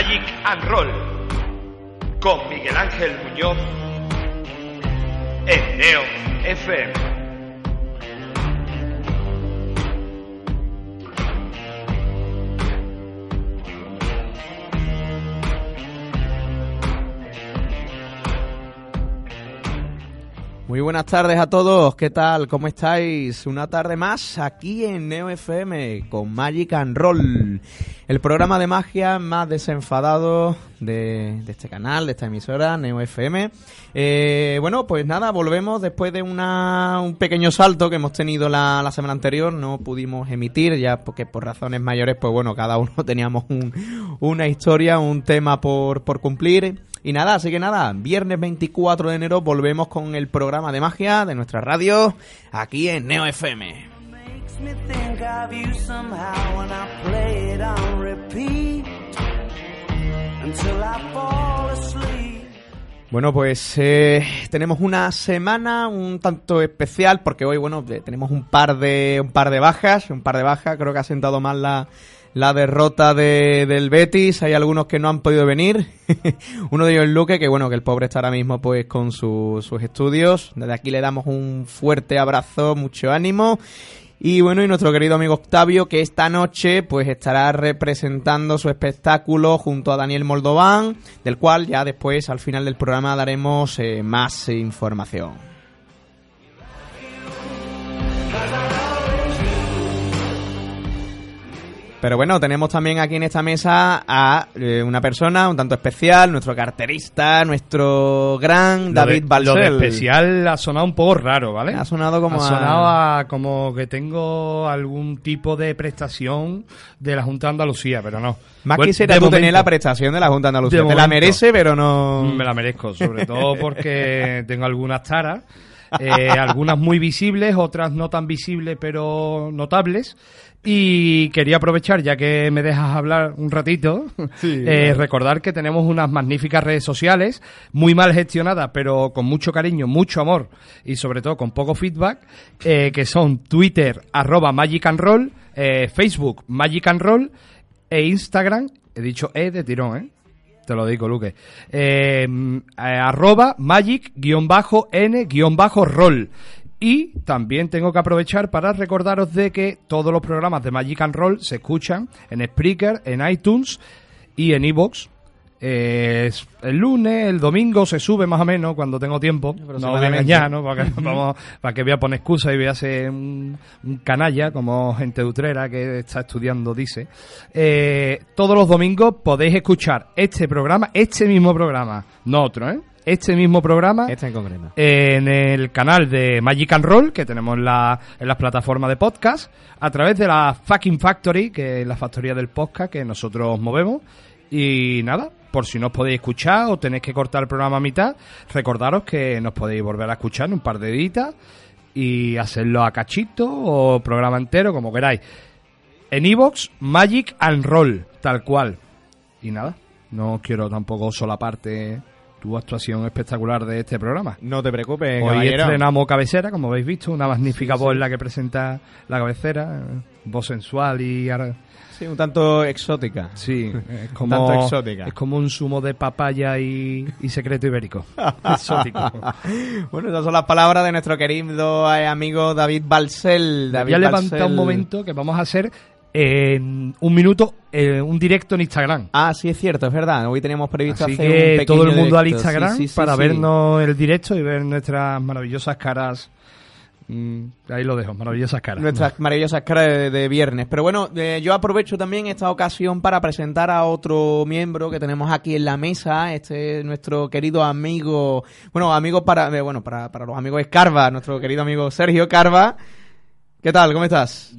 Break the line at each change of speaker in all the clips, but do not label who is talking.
Magic and Roll con Miguel Ángel Muñoz en Neo FM.
Muy buenas tardes a todos, ¿qué tal? ¿Cómo estáis? Una tarde más aquí en Neo FM con Magic and Roll, el programa de magia más desenfadado de, este canal, de esta emisora, Neo FM. Eh, bueno, pues nada, volvemos después de una, un pequeño salto que hemos tenido la, la, semana anterior, no pudimos emitir ya porque por razones mayores, pues bueno, cada uno teníamos un, una historia, un tema por, por cumplir. Y nada, así que nada, viernes 24 de enero volvemos con el programa de magia de nuestra radio aquí en Neo FM. Bueno, pues eh, tenemos una semana un tanto especial porque hoy, bueno, tenemos un par de un par de bajas, un par de bajas. Creo que ha sentado mal la, la derrota de, del Betis. Hay algunos que no han podido venir. Uno de ellos es Luque, que bueno, que el pobre está ahora mismo pues con sus estudios. Desde aquí le damos un fuerte abrazo, mucho ánimo. Y bueno, y nuestro querido amigo Octavio, que esta noche pues estará representando su espectáculo junto a Daniel Moldován, del cual ya después al final del programa daremos eh, más información. Pero bueno, tenemos también aquí en esta mesa a eh, una persona un tanto especial, nuestro carterista, nuestro gran David Balsel.
Lo de especial ha sonado un poco raro, ¿vale?
Ha sonado como
ha sonado como que tengo algún tipo de prestación de la Junta de Andalucía, pero no.
Más quisiera tú tener la prestación de la Junta de Andalucía. Te la merece, pero no...
Me la merezco, sobre todo porque tengo algunas taras. Eh, algunas muy visibles, otras no tan visibles pero notables. Y quería aprovechar, ya que me dejas hablar un ratito, eh, recordar que tenemos unas magníficas redes sociales, muy mal gestionadas, pero con mucho cariño, mucho amor y sobre todo con poco feedback, eh, que son Twitter, arroba Magic and Roll, eh, Facebook, Magic and Roll, e Instagram, he dicho E de tirón, ¿eh? Te lo digo, Luque. arroba magic-n-roll. Y también tengo que aprovechar para recordaros de que todos los programas de Magic and Roll se escuchan en Spreaker, en iTunes y en iVoox. Eh, el lunes, el domingo se sube más o menos cuando tengo tiempo. no voy a engañar, ¿no? Para que, vamos, para que voy a poner excusa y voy a ser un, canalla como gente de Utrera que está estudiando, dice. Eh, todos los domingos podéis escuchar este programa, este mismo programa, no otro, ¿eh? Este mismo programa
este en, concreto.
en el canal de Magic and Roll, que tenemos en, la, en las plataformas de podcast, a través de la Fucking Factory, que es la factoría del podcast que nosotros movemos. Y nada, por si no os podéis escuchar o tenéis que cortar el programa a mitad, recordaros que nos podéis volver a escuchar en un par de editas y hacerlo a cachito o programa entero, como queráis. En Evox, Magic and Roll, tal cual. Y nada, no quiero tampoco solaparte tu actuación espectacular de este programa.
No te preocupes,
Hoy estrenamos cabecera, como habéis visto, una magnífica voz la que presenta la cabecera, voz sensual y...
Sí, un tanto exótica.
Sí, es como, un exótica. Es como un zumo de papaya y, secreto ibérico. Exótico.
bueno, esas son las palabras de nuestro querido eh, amigo David Balsel. David
ya levanta un momento que vamos a hacer en un minuto eh, un directo en Instagram.
Ah, sí, es cierto, es verdad. Hoy teníamos previsto
hacer que un todo el mundo al Instagram para vernos el directo y ver nuestras maravillosas caras. Mm, ahí lo dejo, maravillosas caras.
Nuestras maravillosas caras de, viernes. Pero bueno, eh, yo aprovecho también esta ocasión para presentar a otro miembro que tenemos aquí en la mesa. Este es nuestro querido amigo, bueno, amigo para, eh, bueno, para, para los amigos Carva, nuestro querido amigo Sergio Carva. ¿Qué tal? ¿Cómo estás?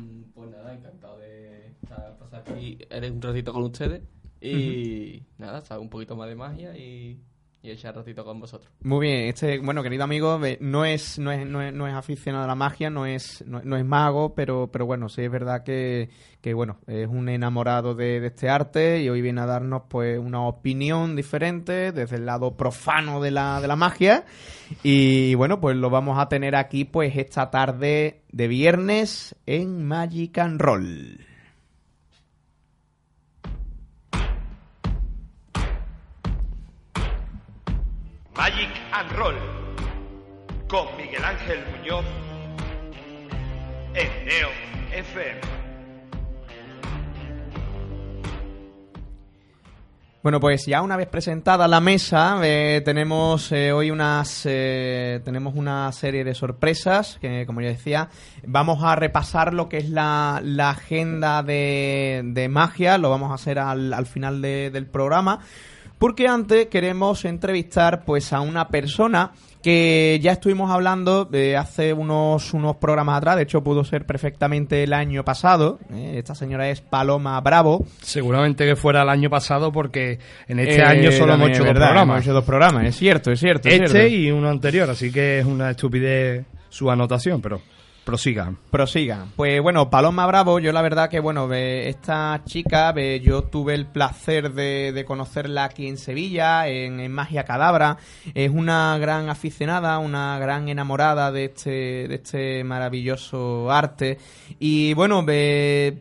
Eres un ratito con ustedes y nada, sabe un poquito más de magia y, y echar ratito con vosotros.
Muy bien, este, bueno, querido amigo, no es, no es, no es, no es aficionado a la magia, no es, no, es mago, pero, pero bueno, sí es verdad que, que bueno, es un enamorado de, de, este arte y hoy viene a darnos pues una opinión diferente desde el lado profano de la, de la magia. Y bueno, pues lo vamos a tener aquí pues esta tarde de viernes en Magic and Roll.
Magic and Roll con Miguel Ángel Muñoz en Neo FM.
Bueno, pues ya una vez presentada la mesa, eh, tenemos eh, hoy unas eh, tenemos una serie de sorpresas que, como ya decía, vamos a repasar lo que es la, agenda de, magia, lo vamos a hacer al, al final de- del programa, porque antes queremos entrevistar pues a una persona que ya estuvimos hablando de hace unos, unos programas atrás, de hecho pudo ser perfectamente el año pasado, ¿eh? esta señora es Paloma Bravo,
Seguramente que fuera el año pasado porque en este
eh,
año solo hemos hecho dos programas.
Hemos hecho dos programas, es cierto, es cierto. es
Este
cierto.
y uno anterior, así que es una estupidez su anotación, pero prosiga.
Prosiga. Pues bueno, Paloma Bravo, yo la verdad que bueno, ve, esta chica, ve, yo tuve el placer de, de conocerla aquí en Sevilla, en, en Magia Cadabra. Es una gran aficionada, una gran enamorada de este, de este maravilloso arte. Y bueno, ve,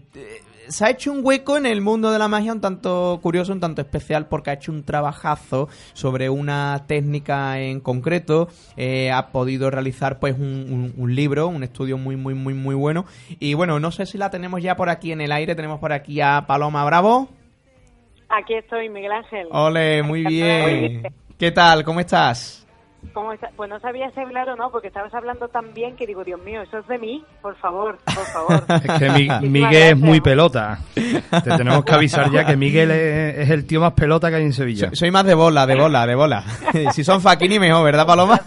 se ha hecho un hueco en el mundo de la magia un tanto curioso, un tanto especial, porque ha hecho un trabajazo sobre una técnica en concreto. Eh, ha podido realizar pues un, un- un libro, un estudio muy, muy, muy, muy bueno. Y bueno, no sé si la tenemos ya por aquí en el aire. Tenemos por aquí a Paloma Bravo.
Aquí estoy, Miguel Ángel.
Ole, muy bien. ¿Qué tal? ¿Cómo estás?
¿Cómo está? Pues no sabía si hablar o no, porque estabas hablando tan bien que digo, Dios mío, eso es de mí, por favor, por favor.
Es que Mi- Miguel es muy pelota. Te tenemos que avisar ya que Miguel es, es el tío más pelota que hay en Sevilla.
Soy, soy más de bola, de bola, de bola. si son Fakini mejor, ¿verdad, Paloma?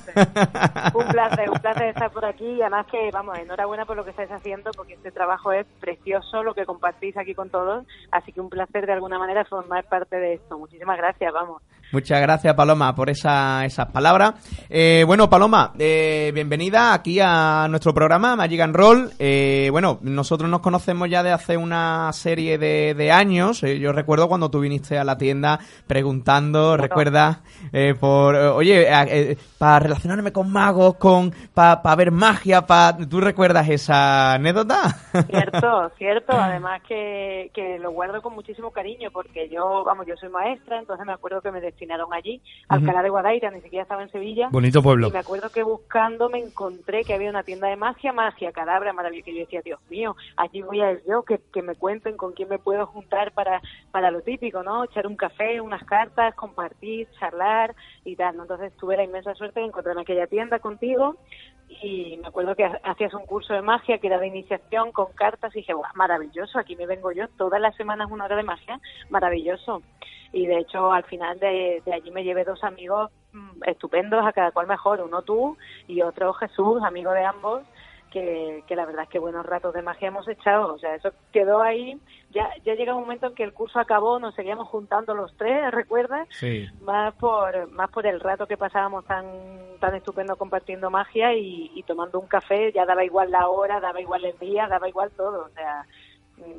Un placer, un placer estar por aquí y además que, vamos, enhorabuena por lo que estáis haciendo porque este trabajo es precioso, lo que compartís aquí con todos, así que un placer de alguna manera formar parte de esto. Muchísimas gracias, vamos.
Muchas gracias, Paloma, por esa, esas palabras. Eh, bueno, Paloma, eh, bienvenida aquí a nuestro programa Magic and Roll. Eh, bueno, nosotros nos conocemos ya de hace una serie de, de años. Eh, yo recuerdo cuando tú viniste a la tienda preguntando, ¿recuerdas? Eh, por, eh, oye, para relacionarme con magos, con para ver magia, pa, ¿tú recuerdas esa anécdota?
Cierto, cierto. Además que, que lo guardo con muchísimo cariño porque yo, vamos, yo soy maestra, entonces me acuerdo que me allí, Alcalá de Guadaira, ni siquiera estaba en Sevilla.
Bonito pueblo.
Y me acuerdo que buscando me encontré que había una tienda de magia, magia, cadabra, maravilla, que yo decía, Dios mío, allí voy a ir yo, que, que me cuenten con quién me puedo juntar para, para lo típico, ¿no? Echar un café, unas cartas, compartir, charlar y tal, ¿no? Entonces tuve la inmensa suerte de encontrarme aquella tienda contigo y me acuerdo que ha- hacías un curso de magia que era de iniciación con cartas y dije, "Guau, maravilloso, aquí me vengo yo todas las semanas una hora de magia, maravilloso. Y de hecho al final de, de allí me llevé dos amigos mm, estupendos, a cada cual mejor, uno tú y otro Jesús, amigo de ambos, que, que la verdad es que buenos ratos de magia hemos echado, o sea, eso quedó ahí, ya, ya llega un momento en que el curso acabó, nos seguíamos juntando los tres, ¿recuerdas?
Sí.
más por más por el rato que pasábamos tan tan estupendo compartiendo magia y, y tomando un café ya daba igual la hora daba igual el día daba igual todo o sea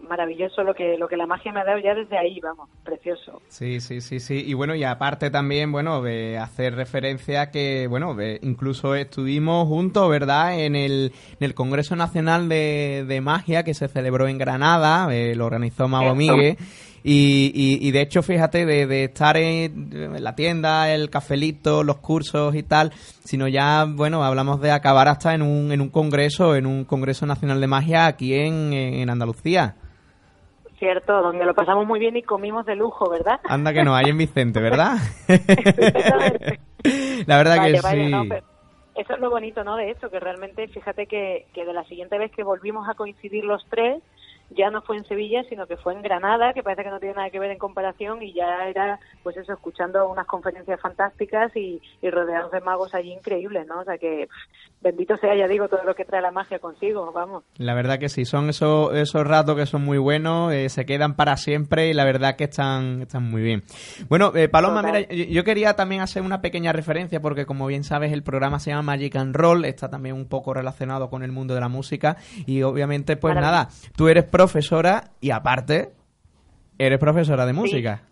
maravilloso lo que lo que la magia me ha dado ya desde ahí vamos precioso
Sí, sí, sí, sí. Y bueno, y aparte también, bueno, de hacer referencia que, bueno, de- incluso estuvimos juntos, ¿verdad? En el, en el Congreso Nacional de, de Magia que se celebró en Granada, eh, lo organizó Mago. Miguel. Y, y, y de hecho, fíjate, de, de estar en, en la tienda, el cafelito, los cursos y tal, sino ya, bueno, hablamos de acabar hasta en un, en un congreso, en un Congreso Nacional de Magia aquí en, en Andalucía.
cierto donde lo pasamos muy bien y comimos de lujo verdad
Anda que no, hay en Vicente, ¿verdad? La verdad
Vale,
que
vale,
sí.
no, pero eso es lo bonito no de esto que realmente fíjate que, que de la siguiente vez que volvimos a coincidir los tres ya no fue en Sevilla, sino que fue en Granada, que parece que no tiene nada que ver en comparación, y ya era, pues eso, escuchando unas conferencias fantásticas y, y rodeados de magos allí increíbles, ¿no? O sea que, bendito sea, ya digo, todo lo que trae la magia consigo, vamos.
La verdad que sí, son esos, esos ratos que son muy buenos, eh, se quedan para siempre y la verdad que están, están muy bien. Bueno, eh, Paloma,
Total.
mira, yo, yo quería también hacer una pequeña referencia porque como bien sabes el programa se llama Magic and Roll, está también un poco relacionado con el mundo de la música y obviamente pues
Maravilla.
nada, tú eres profesora y aparte eres profesora de música.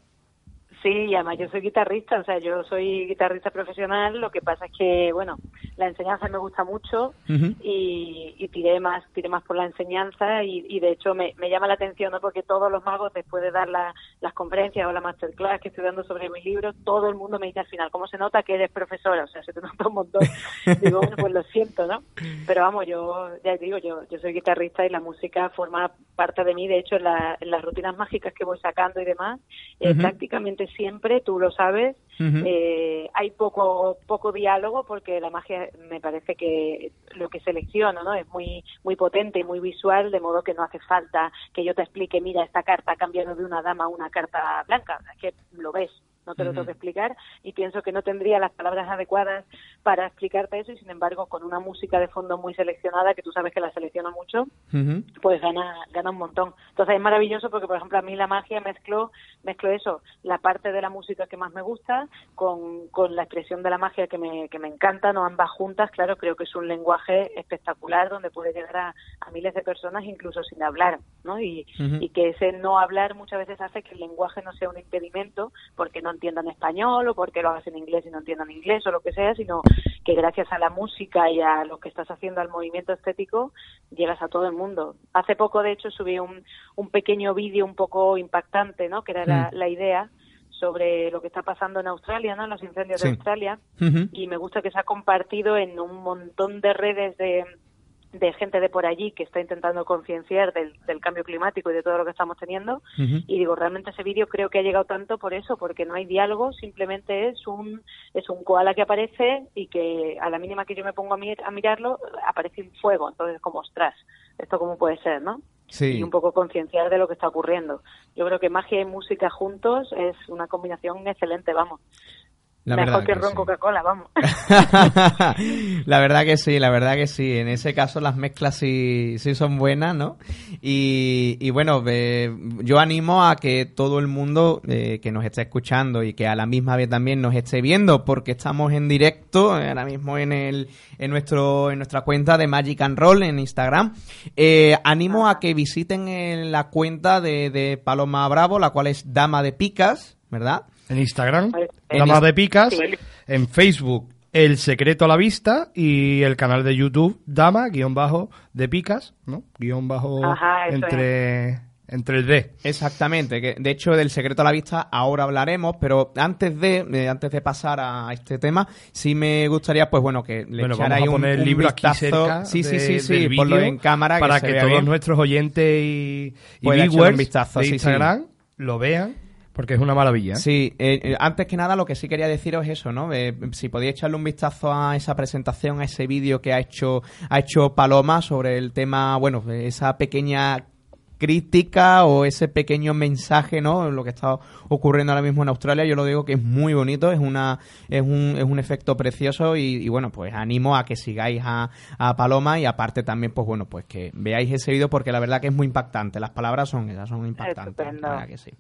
Sí, y además yo soy guitarrista, o sea, yo soy guitarrista profesional, lo que pasa es que, bueno, la enseñanza me gusta mucho y, y tiré más tiré más por la enseñanza y, y de hecho me, me llama la atención, ¿no? Porque todos los magos, después de dar la- las conferencias o la masterclass que estoy dando sobre mi libro, todo el mundo me dice al final, ¿cómo se nota que eres profesora? O sea, se te nota un montón. digo, bueno, pues lo siento, ¿no? Pero vamos, yo ya digo, yo, yo soy guitarrista y la música forma parte de mí, de hecho, en, la- en las rutinas mágicas que voy sacando y demás, eh,
Ujú.
prácticamente siempre, tú lo sabes, eh, hay poco poco diálogo porque la magia me parece que lo que selecciono no es muy muy potente y muy visual de modo que no hace falta que yo te explique mira esta carta ha cambiado de una dama a una carta blanca. Es que lo ves no te lo tengo que explicar y pienso que no tendría las palabras adecuadas para explicarte eso y sin embargo con una música de fondo muy seleccionada que tú sabes que la selecciono mucho
Ujú.
pues gana gana un montón. Entonces es maravilloso porque, por ejemplo, a mí la magia mezcló, mezcló eso, la parte de la música que más me gusta con, con la expresión de la magia que me, que me encanta, no ambas juntas, claro, creo que es un lenguaje espectacular donde puede llegar a, a miles de personas incluso sin hablar, ¿no? Y, y que ese no hablar muchas veces hace que el lenguaje no sea un impedimento porque no entiendan español o porque lo hagas en inglés y no entiendan inglés o lo que sea, sino que gracias a la música y a lo que estás haciendo al movimiento estético llegas a todo el mundo. Hace poco, de hecho, subí un, un pequeño vídeo un poco impactante, ¿no? Que era la,
Mm.
la idea sobre lo que está pasando en Australia, ¿no? Los incendios
Sí.
de Australia y me gusta que se ha compartido en un montón de redes de, de gente de por allí que está intentando concienciar del, del cambio climático y de todo lo que estamos teniendo. Y digo, realmente ese vídeo creo que ha llegado tanto por eso, porque no hay diálogo, simplemente es un es un koala que aparece y que a la mínima que yo me pongo a, mir- a mirarlo aparece un fuego. Entonces, como, ostras, ¿esto cómo puede ser, no?
Sí.
y un poco concienciar de lo que está ocurriendo. Yo creo que magia y música juntos es una combinación excelente, vamos.
La
Mejor
verdad
que
que
ron
sí.
Coca-Cola, vamos.
la verdad que sí, la verdad que sí. En ese caso las mezclas sí, sí son buenas, ¿no? Y, y bueno, eh, yo animo a que todo el mundo eh, que nos esté escuchando y que a la misma vez también nos esté viendo, porque estamos en directo eh, ahora mismo en el en nuestro en nuestra cuenta de Magic and Roll en Instagram. Eh, animo a que visiten eh, la cuenta de, de Paloma Bravo, la cual es Dama de Picas, ¿verdad?
En Instagram,
En
Dama
Inst-
de Picas.
Sí.
En Facebook, El Secreto a la Vista. Y el canal de YouTube, Dama, guion bajo, de Picas, ¿no? Guión bajo
Ajá,
entre, entre el D.
Exactamente, que de hecho del secreto a la vista ahora hablaremos, pero antes de eh, antes de pasar a este tema, sí me gustaría pues bueno que le
Bueno,
echarais un,
el
un
libro aquí
vistazo.
cerca
sí, sí,
de-
sí, sí,
del
ponlo en cámara
para que, todos
bien.
nuestros oyentes y, y viewers
un vistazo,
de
sí, sí.
Instagram lo vean porque es una maravilla.
Sí, eh, eh, antes que nada lo que sí quería deciros es eso, ¿no? Eh, si podéis echarle un vistazo a esa presentación, a ese vídeo que ha hecho ha hecho Paloma sobre el tema, bueno, esa pequeña crítica o ese pequeño mensaje, ¿no? Lo que está ocurriendo ahora mismo en Australia, yo lo digo que es muy bonito, es una es un, es un efecto precioso y, y bueno, pues animo a que sigáis a, a Paloma y aparte también, pues bueno, pues que veáis ese vídeo porque la verdad que es muy impactante, las palabras son esas, son impactantes, que sí.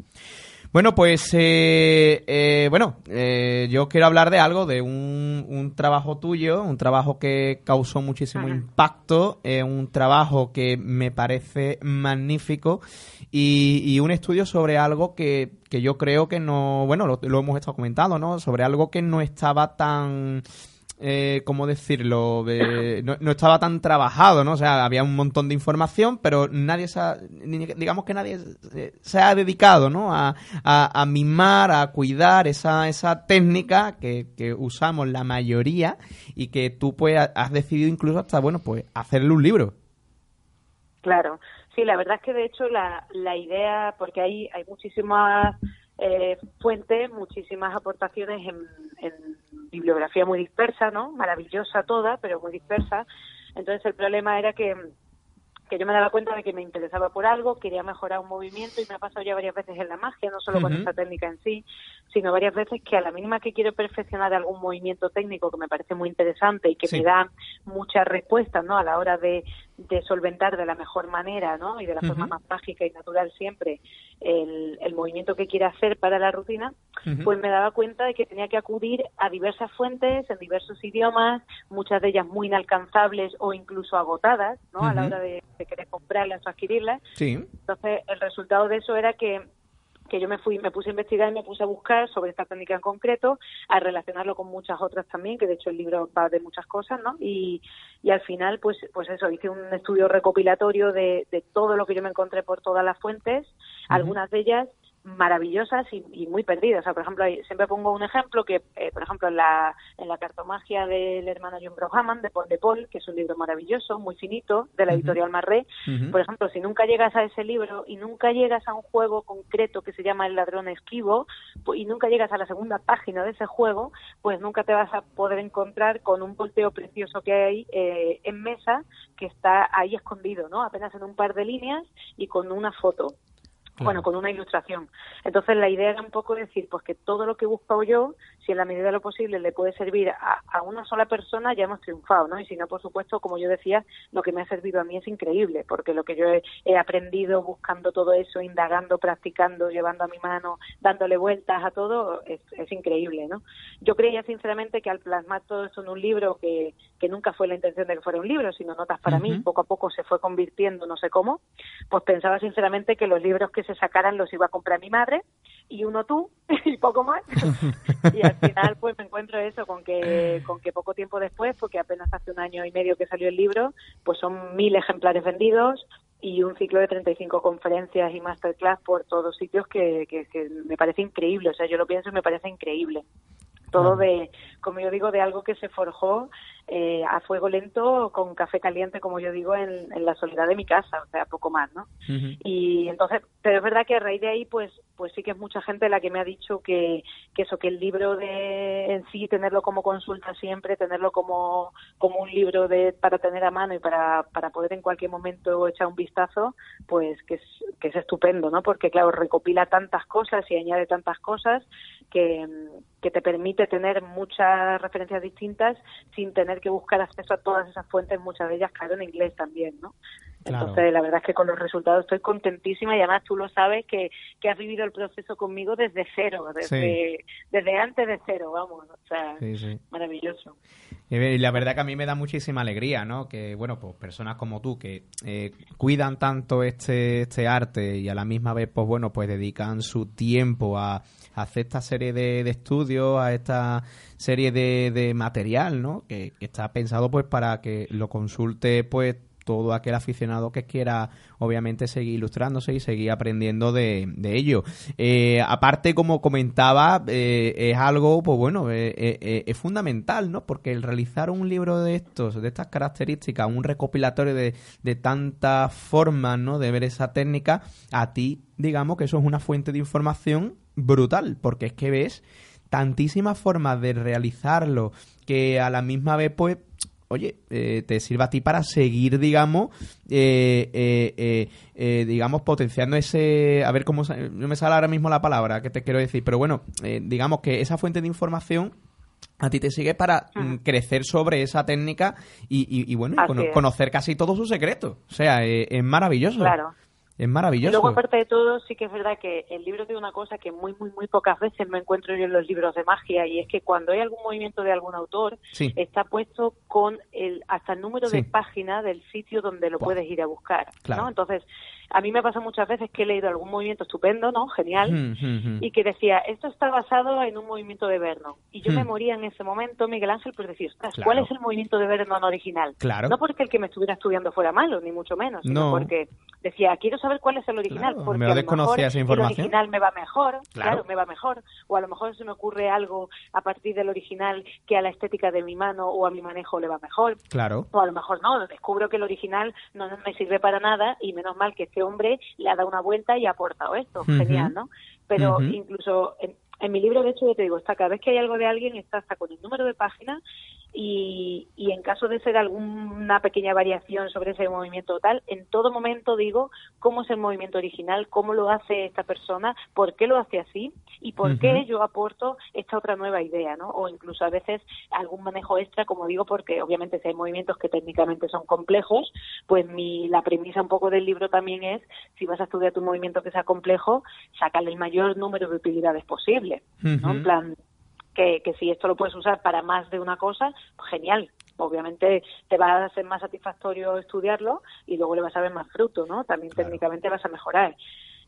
Bueno, pues eh, eh, bueno, eh, yo quiero hablar de algo, de un, un trabajo tuyo, un trabajo que causó muchísimo
Ajá.
impacto, eh, un trabajo que me parece magnífico y, y un estudio sobre algo que, que yo creo que no, bueno, lo, lo hemos estado comentando, ¿no? Sobre algo que no estaba tan eh, ¿cómo decirlo? Eh, no, estaba tan trabajado, ¿no? O sea, había un montón de información, pero nadie se ha, digamos que nadie se ha dedicado, ¿no? A, a, a mimar, a cuidar esa, esa técnica que, que usamos la mayoría y que tú pues ha- has decidido incluso hasta, bueno, pues hacerle un libro.
Claro, sí, la verdad es que de hecho la, la idea, porque hay, hay muchísimas eh, fuentes, muchísimas aportaciones en, en bibliografía muy dispersa, ¿no? Maravillosa toda, pero muy dispersa. Entonces el problema era que que yo me daba cuenta de que me interesaba por algo, quería mejorar un movimiento y me ha pasado ya varias veces en la magia, no solo con esta técnica en sí, sino varias veces que a la mínima que quiero perfeccionar algún movimiento técnico que me parece muy interesante y que
Sí.
me da muchas respuestas, ¿no? A la hora de, de solventar de la mejor manera, ¿no? Y de la forma más mágica y natural siempre el, el movimiento que quiera hacer para la rutina, pues me daba cuenta de que tenía que acudir a diversas fuentes en diversos idiomas, muchas de ellas muy inalcanzables o incluso agotadas, ¿no? A la hora de, de querer comprarlas o adquirirlas.
Sí.
Entonces, el resultado de eso era que, que yo me fui, me puse a investigar y me puse a buscar sobre esta técnica en concreto, a relacionarlo con muchas otras también, que de hecho el libro va de muchas cosas, ¿no? Y, y al final, pues, pues eso, hice un estudio recopilatorio de, de todo lo que yo me encontré por todas las fuentes, algunas de ellas maravillosas y, muy perdidas. O sea, por ejemplo, siempre pongo un ejemplo que, eh, por ejemplo, en la, en la cartomagia del hermano John Brohaman, de Paul de Paul, que es un libro maravilloso, muy finito, de la editorial Marré, por ejemplo, si nunca llegas a ese libro y nunca llegas a un juego concreto que se llama El ladrón esquivo y nunca llegas a la segunda página de ese juego, pues nunca te vas a poder encontrar con un volteo precioso que hay eh, en mesa que está ahí escondido, ¿no? Apenas en un par de líneas y con una foto bueno, con una ilustración. Entonces la idea era un poco decir, pues que todo lo que he buscado yo, si en la medida de lo posible le puede servir a, una sola persona, ya hemos triunfado, ¿no? Y si no, por supuesto, como yo decía, lo que me ha servido a mí es increíble, porque lo que yo he, aprendido buscando todo eso, indagando, practicando, llevando a mi mano, dándole vueltas a todo, es, increíble, ¿no? Yo creía sinceramente que al plasmar todo esto en un libro, que, que nunca fue la intención de que fuera un libro, sino notas para mí, poco a poco se fue convirtiendo, no sé cómo, pues pensaba sinceramente que los libros que se sacaran los iba a comprar mi madre y uno tú y poco más. y al final pues me encuentro eso con que con que poco tiempo después, porque apenas hace un año y medio que salió el libro, pues son mil ejemplares vendidos y un ciclo de 35 conferencias y masterclass por todos sitios que, que, que me parece increíble. O sea, yo lo pienso y me parece increíble todo de, como yo digo, de algo que se forjó eh, a fuego lento con café caliente, como yo digo, en, la soledad de mi casa, o sea, poco más, ¿no? Y entonces, pero es verdad que a raíz de ahí, pues, pues sí que es mucha gente la que me ha dicho que, que eso, que el libro de en sí, tenerlo como consulta siempre, tenerlo como, como un libro de para tener a mano y para, para poder en cualquier momento echar un vistazo, pues que es, que es estupendo, ¿no? Porque claro, recopila tantas cosas y añade tantas cosas que, que te permite tener muchas referencias distintas sin tener que buscar acceso a todas esas fuentes, muchas de ellas, claro, en inglés también, ¿no? Entonces, la verdad es que con los resultados estoy contentísima y además tú lo sabes que, que has vivido el proceso conmigo desde cero, desde, desde antes de cero, vamos, o sea, maravilloso.
Y la verdad que a mí me da muchísima alegría, ¿no? Que, bueno, pues personas como tú que eh, cuidan tanto este, este arte y a la misma vez, pues bueno, pues dedican su tiempo a hacer esta serie de, estudios, a esta serie de, de material, ¿no? Que, que, está pensado pues para que lo consulte pues todo aquel aficionado que quiera obviamente seguir ilustrándose y seguir aprendiendo de, de ello. Eh, aparte, como comentaba, eh, es algo, pues bueno, eh, es fundamental, ¿no? Porque el realizar un libro de estos, de estas características, un recopilatorio de, de tantas formas, ¿no? De ver esa técnica, a ti, digamos que eso es una fuente de información brutal, porque es que ves tantísimas formas de realizarlo que a la misma vez pues oye, eh, te sirva a ti para seguir, digamos, eh, eh, digamos, potenciando ese, a ver cómo, no me sale ahora mismo la palabra que te quiero decir, pero bueno, digamos que esa fuente de información a ti te sigue para mm, crecer sobre esa técnica y, bueno, conocer casi todos sus secretos. O sea, es maravilloso.
Claro.
Es maravilloso.
Y luego, aparte de todo, sí que es verdad que el libro tiene una cosa que muy, muy, muy pocas veces me encuentro yo en los libros de magia, y es que cuando hay algún movimiento de algún autor, está puesto con el hasta el número de página del sitio donde lo puedes ir a buscar. ¿no? Entonces, a mí me pasa muchas veces que he leído algún movimiento estupendo, ¿no? Genial, y que decía, esto está basado en un movimiento de Vernon. Y yo me moría en ese momento, Miguel Ángel, por decir, ¿cuál es el movimiento de Vernon original?
Claro.
No porque el que me estuviera estudiando fuera malo, ni mucho menos, sino porque decía, quiero saber cuál es el original, porque
me
a lo mejor
esa información.
el original me va mejor, claro. me va mejor, o a lo mejor se me ocurre algo a partir del original que a la estética de mi mano o a mi manejo le va mejor.
Claro.
O a lo mejor no, descubro que el original no me sirve para nada y menos mal que este hombre le ha dado una vuelta y ha aportado esto, genial, ¿no? Pero incluso en, en, mi libro, de hecho, yo te digo, está cada vez que hay algo de alguien, está hasta con el número de páginas y, y, en caso de ser alguna pequeña variación sobre ese movimiento tal, en todo momento digo cómo es el movimiento original, cómo lo hace esta persona, por qué lo hace así y por qué yo aporto esta otra nueva idea, ¿no? O incluso a veces algún manejo extra, como digo, porque obviamente si hay movimientos que técnicamente son complejos, pues mi, la premisa un poco del libro también es, si vas a estudiar tu movimiento que sea complejo, sacarle el mayor número de utilidades posible, ¿no? En plan, que, que si esto lo puedes usar para más de una cosa, pues genial. Obviamente te va a ser más satisfactorio estudiarlo y luego le vas a ver más fruto, ¿no? También técnicamente vas a mejorar.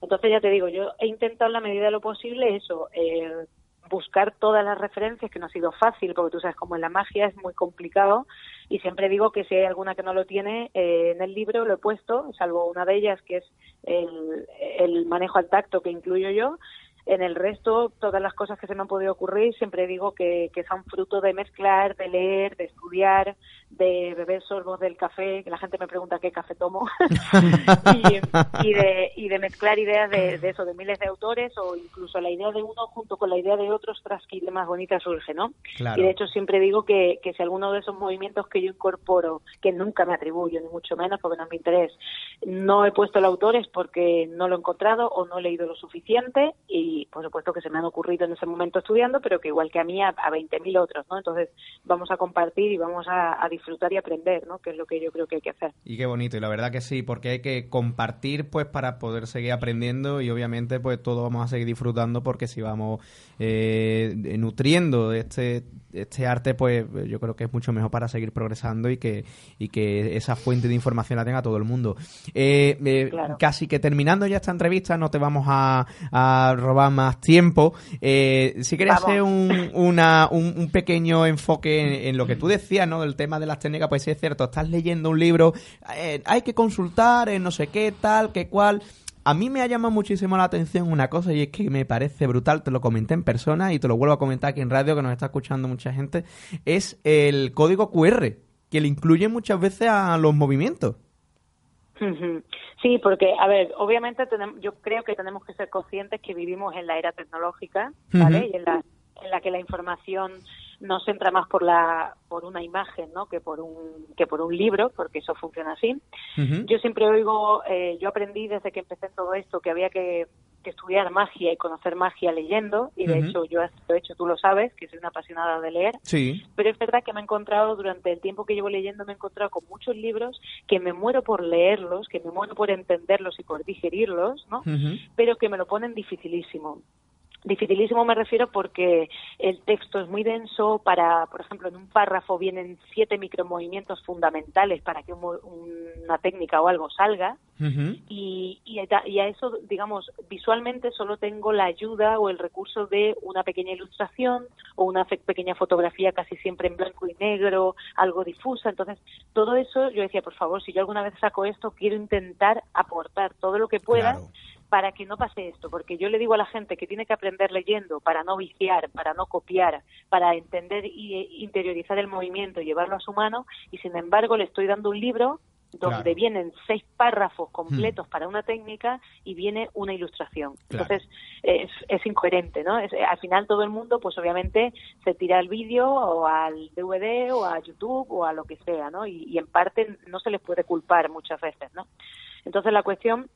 Entonces ya te digo, yo he intentado en la medida de lo posible eso, eh, buscar todas las referencias, que no ha sido fácil, porque tú sabes cómo en la magia es muy complicado, y siempre digo que si hay alguna que no lo tiene, eh, en el libro lo he puesto, salvo una de ellas que es el, el manejo al tacto que incluyo yo, en el resto, todas las cosas que se me han podido ocurrir, siempre digo que, que son fruto de mezclar, de leer, de estudiar, de beber sorbos del café, que la gente me pregunta qué café tomo, y, y, de, y de mezclar ideas de, de, eso, de miles de autores, o incluso la idea de uno junto con la idea de otros, tras que más bonita surge, ¿no?
Claro.
Y de hecho siempre digo que, que si alguno de esos movimientos que yo incorporo, que nunca me atribuyo, ni mucho menos, porque no es mi interés, no he puesto el autor es porque no lo he encontrado o no he leído lo suficiente, y por supuesto que se me han ocurrido en ese momento estudiando, pero que igual que a mí, a, a 20.000 otros, ¿no? Entonces vamos a compartir y vamos a, a disfrutar y aprender, ¿no? Que es lo que yo creo que hay que hacer.
Y qué bonito, y la verdad que sí, porque hay que compartir pues para poder seguir aprendiendo y obviamente pues todos vamos a seguir disfrutando porque si vamos eh, nutriendo este, este arte pues yo creo que es mucho mejor para seguir progresando y que, y que esa fuente de información la tenga todo el mundo. Eh, eh,
Claro.
Casi que terminando ya esta entrevista, no te vamos a, a robar más tiempo. Si
Vamos.
hacer un, una, un, un pequeño enfoque en, en lo que tú decías, ¿no? Del tema de las técnicas, pues sí es cierto, estás leyendo un libro, eh, hay que consultar en no sé qué, tal, qué cual. A mí me ha llamado muchísimo la atención una cosa y es que me parece brutal, te lo comenté en persona y te lo vuelvo a comentar aquí en radio que nos está escuchando mucha gente, es el código QR, que le incluye muchas veces a los movimientos.
Sí, porque, a ver, obviamente tenemos, yo creo que tenemos que ser conscientes que vivimos en la era tecnológica, ¿vale? Y en la, en la que la información nos entra más por la por una imagen, ¿no? Que por un que por un libro, porque eso funciona así. Yo siempre oigo, eh, yo aprendí desde que empecé en todo esto que había que, que estudiar magia y conocer magia leyendo, y de hecho yo lo he hecho, tú lo sabes, que soy una apasionada de leer,
Sí.
pero es verdad que me he encontrado durante el tiempo que llevo leyendo me he encontrado con muchos libros que me muero por leerlos, que me muero por entenderlos y por digerirlos, ¿no? Pero que me lo ponen dificilísimo. Dificilísimo me refiero porque el texto es muy denso, para, por ejemplo, en un párrafo vienen siete micromovimientos fundamentales para que un una técnica o algo salga, y, y, a- y a eso, digamos, visualmente solo tengo la ayuda o el recurso de una pequeña ilustración o una fe- pequeña fotografía casi siempre en blanco y negro, algo difusa. Entonces, todo eso yo decía, por favor, si yo alguna vez saco esto, quiero intentar aportar todo lo que pueda
Claro.
Para que no pase esto, porque yo le digo a la gente que tiene que aprender leyendo para no viciar, para no copiar, para entender y e interiorizar el movimiento y llevarlo a su mano, y sin embargo le estoy dando un libro donde
Claro.
vienen seis párrafos completos para una técnica y viene una ilustración.
Claro.
Entonces es, es incoherente, ¿no? Es- al final todo el mundo, pues obviamente se tira al vídeo o al DVD o a YouTube o a lo que sea, ¿no? Y, y en parte no se les puede culpar muchas veces, ¿no? Entonces la cuestión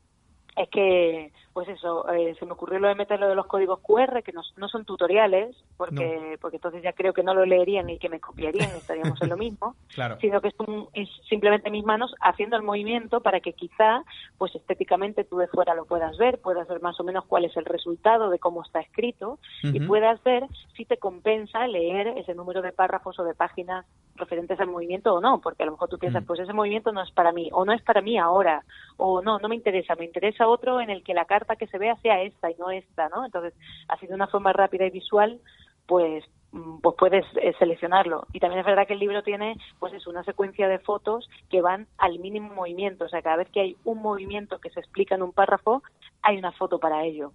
es que, pues eso, eh, se me ocurrió lo de meter lo de los códigos QR, que no, no son tutoriales, porque, porque entonces ya creo que no lo leerían y que me copiarían, estaríamos en lo mismo,
Claro.
sino que es, un- es simplemente mis manos haciendo el movimiento para que quizá, pues estéticamente tú de fuera lo puedas ver, puedas ver más o menos cuál es el resultado de cómo está escrito y puedas ver si te compensa leer ese número de párrafos o de páginas referentes al movimiento o no, porque a lo mejor tú piensas,
Mm.
pues ese movimiento no es para mí, o no es para mí ahora, o no, no me interesa, me interesa otro en el que la carta que se vea sea esta y no esta, ¿no? Entonces, así de una forma rápida y visual, pues mm, pues puedes eh, seleccionarlo. Y también es verdad que el libro tiene, pues es una secuencia de fotos que van al mínimo movimiento. O sea, cada vez que hay un movimiento que se explica en un párrafo, hay una foto para ello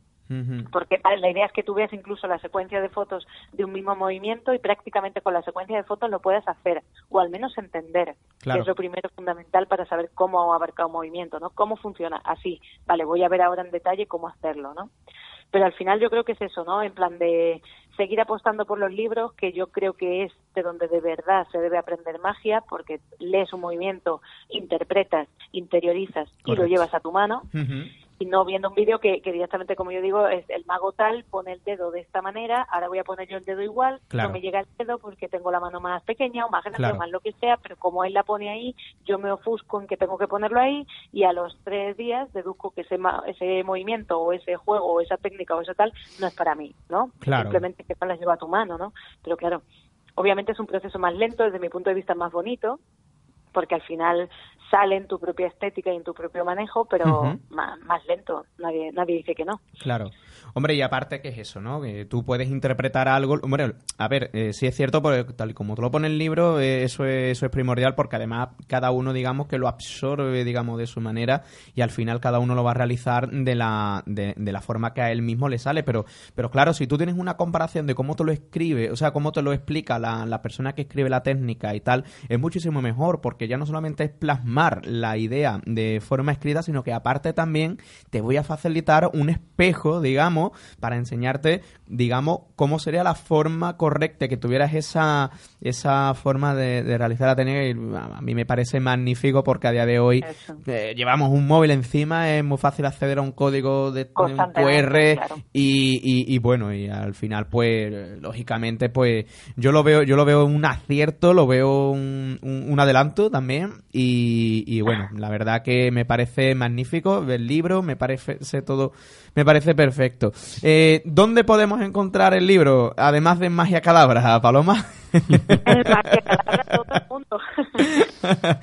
Porque la idea es que tú veas incluso la secuencia de fotos de un mismo movimiento y prácticamente con la secuencia de fotos lo puedas hacer o al menos entender,
Claro.
que es lo primero fundamental para saber cómo abarcar un movimiento, ¿no? Cómo funciona así. Vale, voy a ver ahora en detalle cómo hacerlo, ¿no? Pero al final yo creo que es eso, ¿no? En plan de seguir apostando por los libros, que yo creo que es de donde de verdad se debe aprender magia, porque lees un movimiento, interpretas, interiorizas y lo llevas a tu mano. Y no viendo un vídeo que, que directamente, como yo digo, es el mago tal, pone el dedo de esta manera, ahora voy a poner yo el dedo igual,
Claro.
no me llega el dedo porque tengo la mano más pequeña o más grande
Claro.
o más lo que sea, pero como él la pone ahí, yo me ofusco en que tengo que ponerlo ahí y a los tres días deduzco que ese, ma- ese movimiento o ese juego o esa técnica o eso tal no es para mí, ¿no?
Claro.
Simplemente que no las lleva a tu mano, ¿no? Pero claro, obviamente es un proceso más lento, desde mi punto de vista más bonito, porque al final sale en tu propia estética y en tu propio manejo, pero más, más lento. Nadie, nadie dice que no.
Claro. Hombre, y aparte, ¿qué es eso, no? Que tú puedes interpretar algo. Hombre, a ver, eh, sí es cierto, porque tal y como tú lo pones en el libro, eh, eso, es, eso es primordial, porque además cada uno, digamos, que lo absorbe, digamos, de su manera, y al final cada uno lo va a realizar de la, de, de la forma que a él mismo le sale. Pero, pero claro, si tú tienes una comparación de cómo te lo escribe, o sea, cómo te lo explica la, la persona que escribe la técnica y tal, es muchísimo mejor, porque ya no solamente es plasmar la idea de forma escrita, sino que aparte también te voy a facilitar un espejo, digamos, para enseñarte, digamos, cómo sería la forma correcta, que tuvieras esa, esa forma de, de realizar la técnica. Y a mí me parece magnífico porque a día de hoy eh, llevamos un móvil encima, es muy fácil acceder a un código de un QR
claro.
y, y, y bueno, y al final, pues, lógicamente, pues, yo lo veo, yo lo veo un acierto, lo veo un, un- un adelanto también, y, y bueno, la verdad que me parece magnífico el libro, me parece todo, me parece perfecto. Eh, ¿Dónde podemos encontrar el libro? Además de Magia Cadabra, Paloma.
Todo el mundo.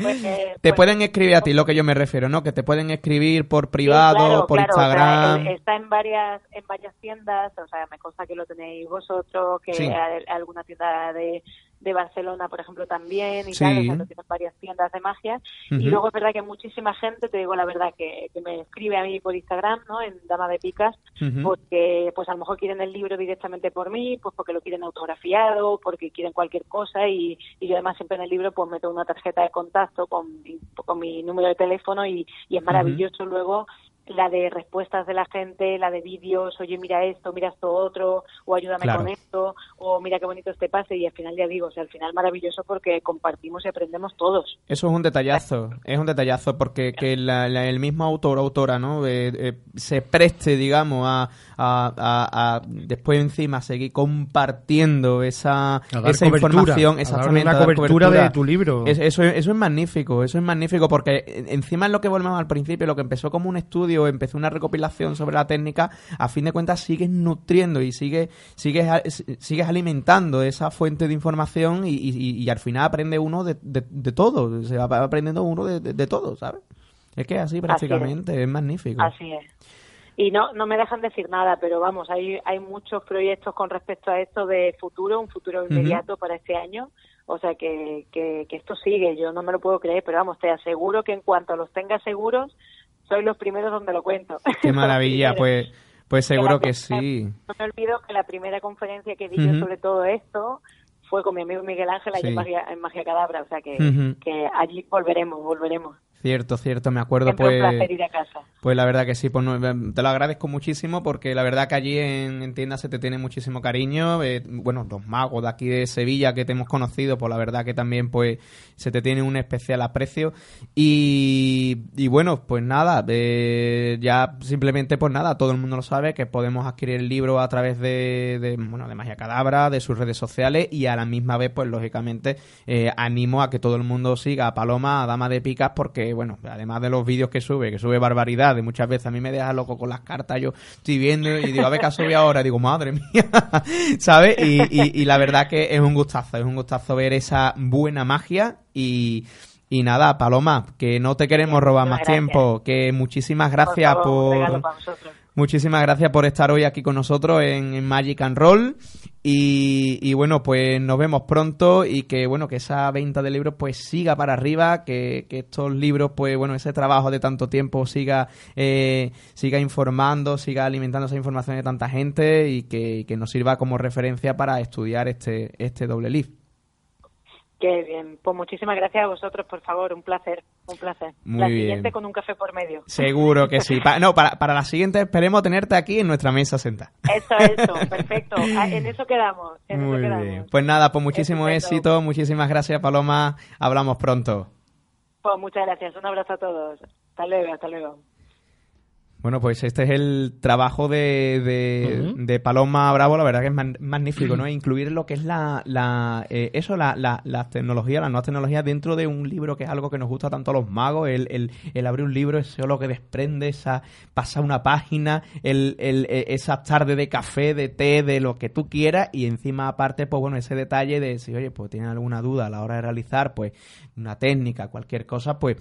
Pues, eh,
Te
pues,
pueden escribir a ti, lo que yo me refiero, ¿no? Que te pueden escribir por privado,
Sí, claro,
por
claro, o sea,
Instagram.
eh, está en varias en varias tiendas, o sea, me consta que lo tenéis vosotros, que
Sí.
hay alguna tienda de, de Barcelona, por ejemplo, también y
Sí.
tal, o sea, lo tienen varias tiendas de magia. Y luego es verdad que muchísima gente, te digo la verdad, que, que me escribe a mí por Instagram, ¿no? En Dama de Picas, porque pues a lo mejor quieren el libro directamente por mí, pues porque lo quieren autografiado, porque quieren cualquier cosa y, y yo además siempre en el libro pues meto una tarjeta de contacto con, con mi número de teléfono y, y es maravilloso luego la de respuestas de la gente, la de vídeos, oye, mira esto, mira esto otro, o ayúdame
Claro.
con esto, o mira qué bonito este pase, y al final ya digo, o sea, al final maravilloso porque compartimos y aprendemos todos.
Eso es un detallazo, es un detallazo porque que la- la- el mismo autor o autora ¿no? Eh, eh, se preste, digamos, a, a- a- a después encima seguir compartiendo esa, esa información,
a dar
exactamente.
una cobertura de tu libro.
Es- eso, es- eso es magnífico, eso es magnífico porque encima es lo que volvemos al principio, lo que empezó como un estudio, empezó una recopilación sobre la técnica, a fin de cuentas sigues nutriendo y sigues, sigues, sigues alimentando esa fuente de información y, y- y al final aprende uno de, de- de todo, se va aprendiendo uno de, de- de todo, ¿sabes? Es que así prácticamente, es. magnífico.
Así es. Y no, no me dejan decir nada, pero vamos, hay, hay muchos proyectos con respecto a esto de futuro, un futuro inmediato para este año. O sea que, que, que esto sigue, yo no me lo puedo creer, pero vamos, te aseguro que en cuanto los tengas seguros, soy los primeros donde lo cuento.
Qué maravilla, pues, pues seguro que sí.
No me olvido que la primera conferencia que di yo sobre todo esto fue con mi amigo Miguel Ángel allí
Sí.
en, Magia, en Magia Cadabra, o sea que, que allí volveremos, volveremos.
Cierto, cierto, me acuerdo
Siempre un
pues...
placer ir a casa.
Pues la verdad que sí, pues no, te lo agradezco muchísimo porque la verdad que allí en, en tienda se te tiene muchísimo cariño. eh, bueno, los magos de aquí de Sevilla que te hemos conocido, pues la verdad que también pues se te tiene un especial aprecio. Y, y bueno, pues nada, eh, ya simplemente pues nada, todo el mundo lo sabe que podemos adquirir el libro a través de, de, bueno, de Magia Cadabra, de sus redes sociales y a la misma vez pues lógicamente eh, animo a que todo el mundo siga a Paloma, a Dama de Picas porque bueno, además de los vídeos que sube, que sube barbaridades, muchas veces a mí me deja loco con las cartas, yo estoy viendo y digo, a ver qué ha subido ahora, digo, madre mía, ¿sabes? Y, y- y la verdad que es un gustazo, es un gustazo ver esa buena magia y... Y nada, Paloma, que no te queremos robar más tiempo, que muchísimas gracias
por, favor.
Muchísimas gracias por estar hoy aquí con nosotros en, Magic and Roll. Y, bueno, pues nos vemos pronto y que bueno, que esa venta de libros pues siga para arriba, que, que estos libros, pues bueno, ese trabajo de tanto tiempo siga, eh, siga informando, siga alimentando esa información de tanta gente y que, que nos sirva como referencia para estudiar este, este doble leaf.
Qué bien. Pues muchísimas gracias a vosotros, por favor. Un placer, un placer.
Muy
la
bien.
siguiente con un café por medio.
Seguro que sí. Pa- no, para, para la siguiente esperemos tenerte aquí en nuestra mesa sentada.
Eso, eso. Perfecto. Ah, En eso quedamos. En
Muy
eso quedamos.
bien. Pues nada, pues muchísimo éxito, muchísimas gracias Paloma, hablamos pronto.
Pues muchas gracias. Un abrazo a todos. Hasta luego, hasta luego.
Bueno, pues este es el trabajo de, de, Paloma Bravo, la verdad que es man- magnífico, ¿no? Incluir lo que es la, la eh, eso, la, la, las tecnologías, las nuevas tecnologías dentro de un libro que es algo que nos gusta tanto a los magos, el, el, el abrir un libro, eso lo que desprende, esa, pasar una página, el, el, eh, esa tarde de café, de té, de lo que tú quieras, y encima aparte, pues bueno, ese detalle de si, oye, pues tienen alguna duda a la hora de realizar, pues, una técnica, cualquier cosa, pues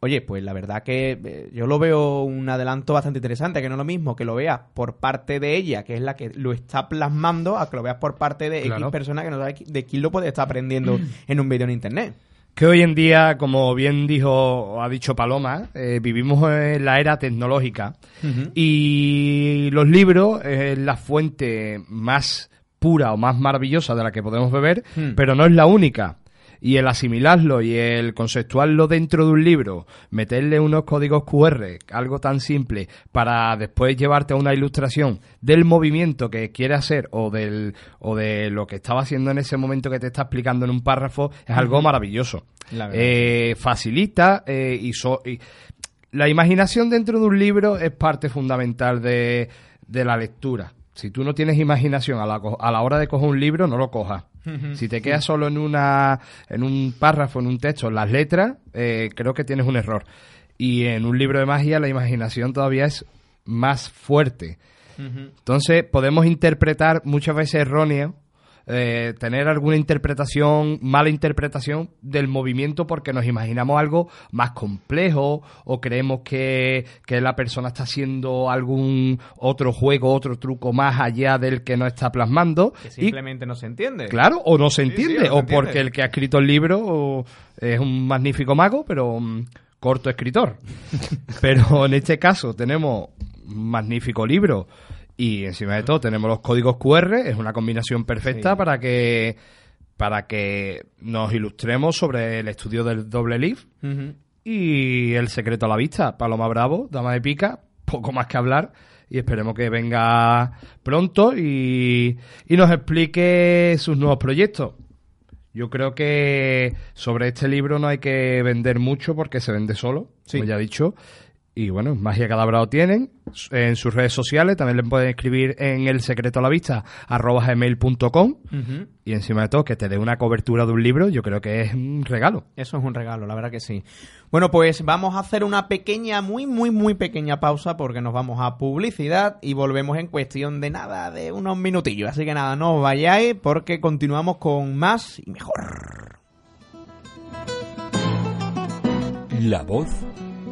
oye, pues la verdad que eh, yo lo veo un adelanto bastante interesante, que no es lo mismo que lo veas por parte de ella, que es la que lo está plasmando, a que lo veas por parte de X persona que no sabe de quién lo puede estar aprendiendo en un vídeo en internet.
Que hoy en día, como bien dijo o ha dicho Paloma, eh, vivimos en la era tecnológica y los libros es la fuente más pura o más maravillosa de la que podemos beber,
Hmm.
pero no es la única. Y el asimilarlo y el conceptuarlo dentro de un libro, meterle unos códigos QR, algo tan simple, para después llevarte a una ilustración del movimiento que quiere hacer o del o de lo que estaba haciendo en ese momento que te está explicando en un párrafo, es algo maravilloso. Eh, facilita eh, y, so- y la imaginación dentro de un libro es parte fundamental de, de la lectura. Si tú no tienes imaginación a la, a la hora de coger un libro, no lo cojas. Si te quedas solo en una en un párrafo, en un texto, en las letras, eh, creo que tienes un error. Y en un libro de magia la imaginación todavía es más fuerte. Entonces podemos interpretar muchas veces erróneo, eh, tener alguna interpretación, mala interpretación del movimiento porque nos imaginamos algo más complejo o creemos que, que la persona está haciendo algún otro juego, otro truco más allá del que no está plasmando.
Que
Y
simplemente no se entiende.
Claro, o no se
sí,
entiende,
o no se
o
entiende.
porque el que ha escrito el libro es un magnífico mago, pero mm, corto escritor. pero en este caso tenemos un magnífico libro y encima de todo tenemos los códigos QR, es una combinación perfecta
Sí.
para que para que nos ilustremos sobre el estudio del doble leaf y el secreto a la vista. Paloma Bravo, dama de pica, poco más que hablar. Y esperemos que venga pronto y, y nos explique sus nuevos proyectos. Yo creo que sobre este libro no hay que vender mucho porque se vende solo,
Sí.
como ya he dicho. Y bueno, Magia Cadabra lo tienen en sus redes sociales. También le pueden escribir en el secreto a la vista arroba gmail.com. Y encima de todo, que te dé una cobertura de un libro, yo creo que es un regalo.
Eso es un regalo, la verdad que sí. Bueno, pues vamos a hacer una pequeña, muy, muy, muy pequeña pausa porque nos vamos a publicidad y volvemos en cuestión de nada, de unos minutillos. Así que nada, no os vayáis porque continuamos con más y mejor.
La voz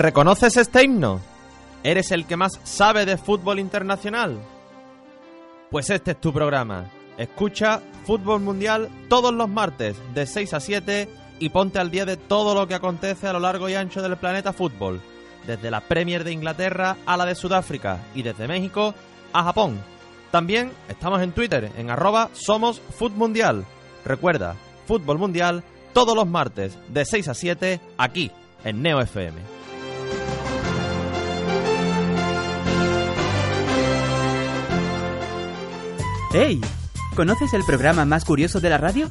¿Reconoces este himno? ¿Eres el que más sabe de fútbol internacional? Pues este es tu programa. Escucha Fútbol Mundial todos los martes de 6 a 7 y ponte al día de todo lo que acontece a lo largo y ancho del planeta fútbol. Desde la Premier de Inglaterra a la de Sudáfrica y desde México a Japón. También estamos en Twitter en arroba somos Mundial. Recuerda, Fútbol Mundial todos los martes de 6 a 7 aquí en Neo FM.
¡Hey! ¿Conoces el programa más curioso de la radio?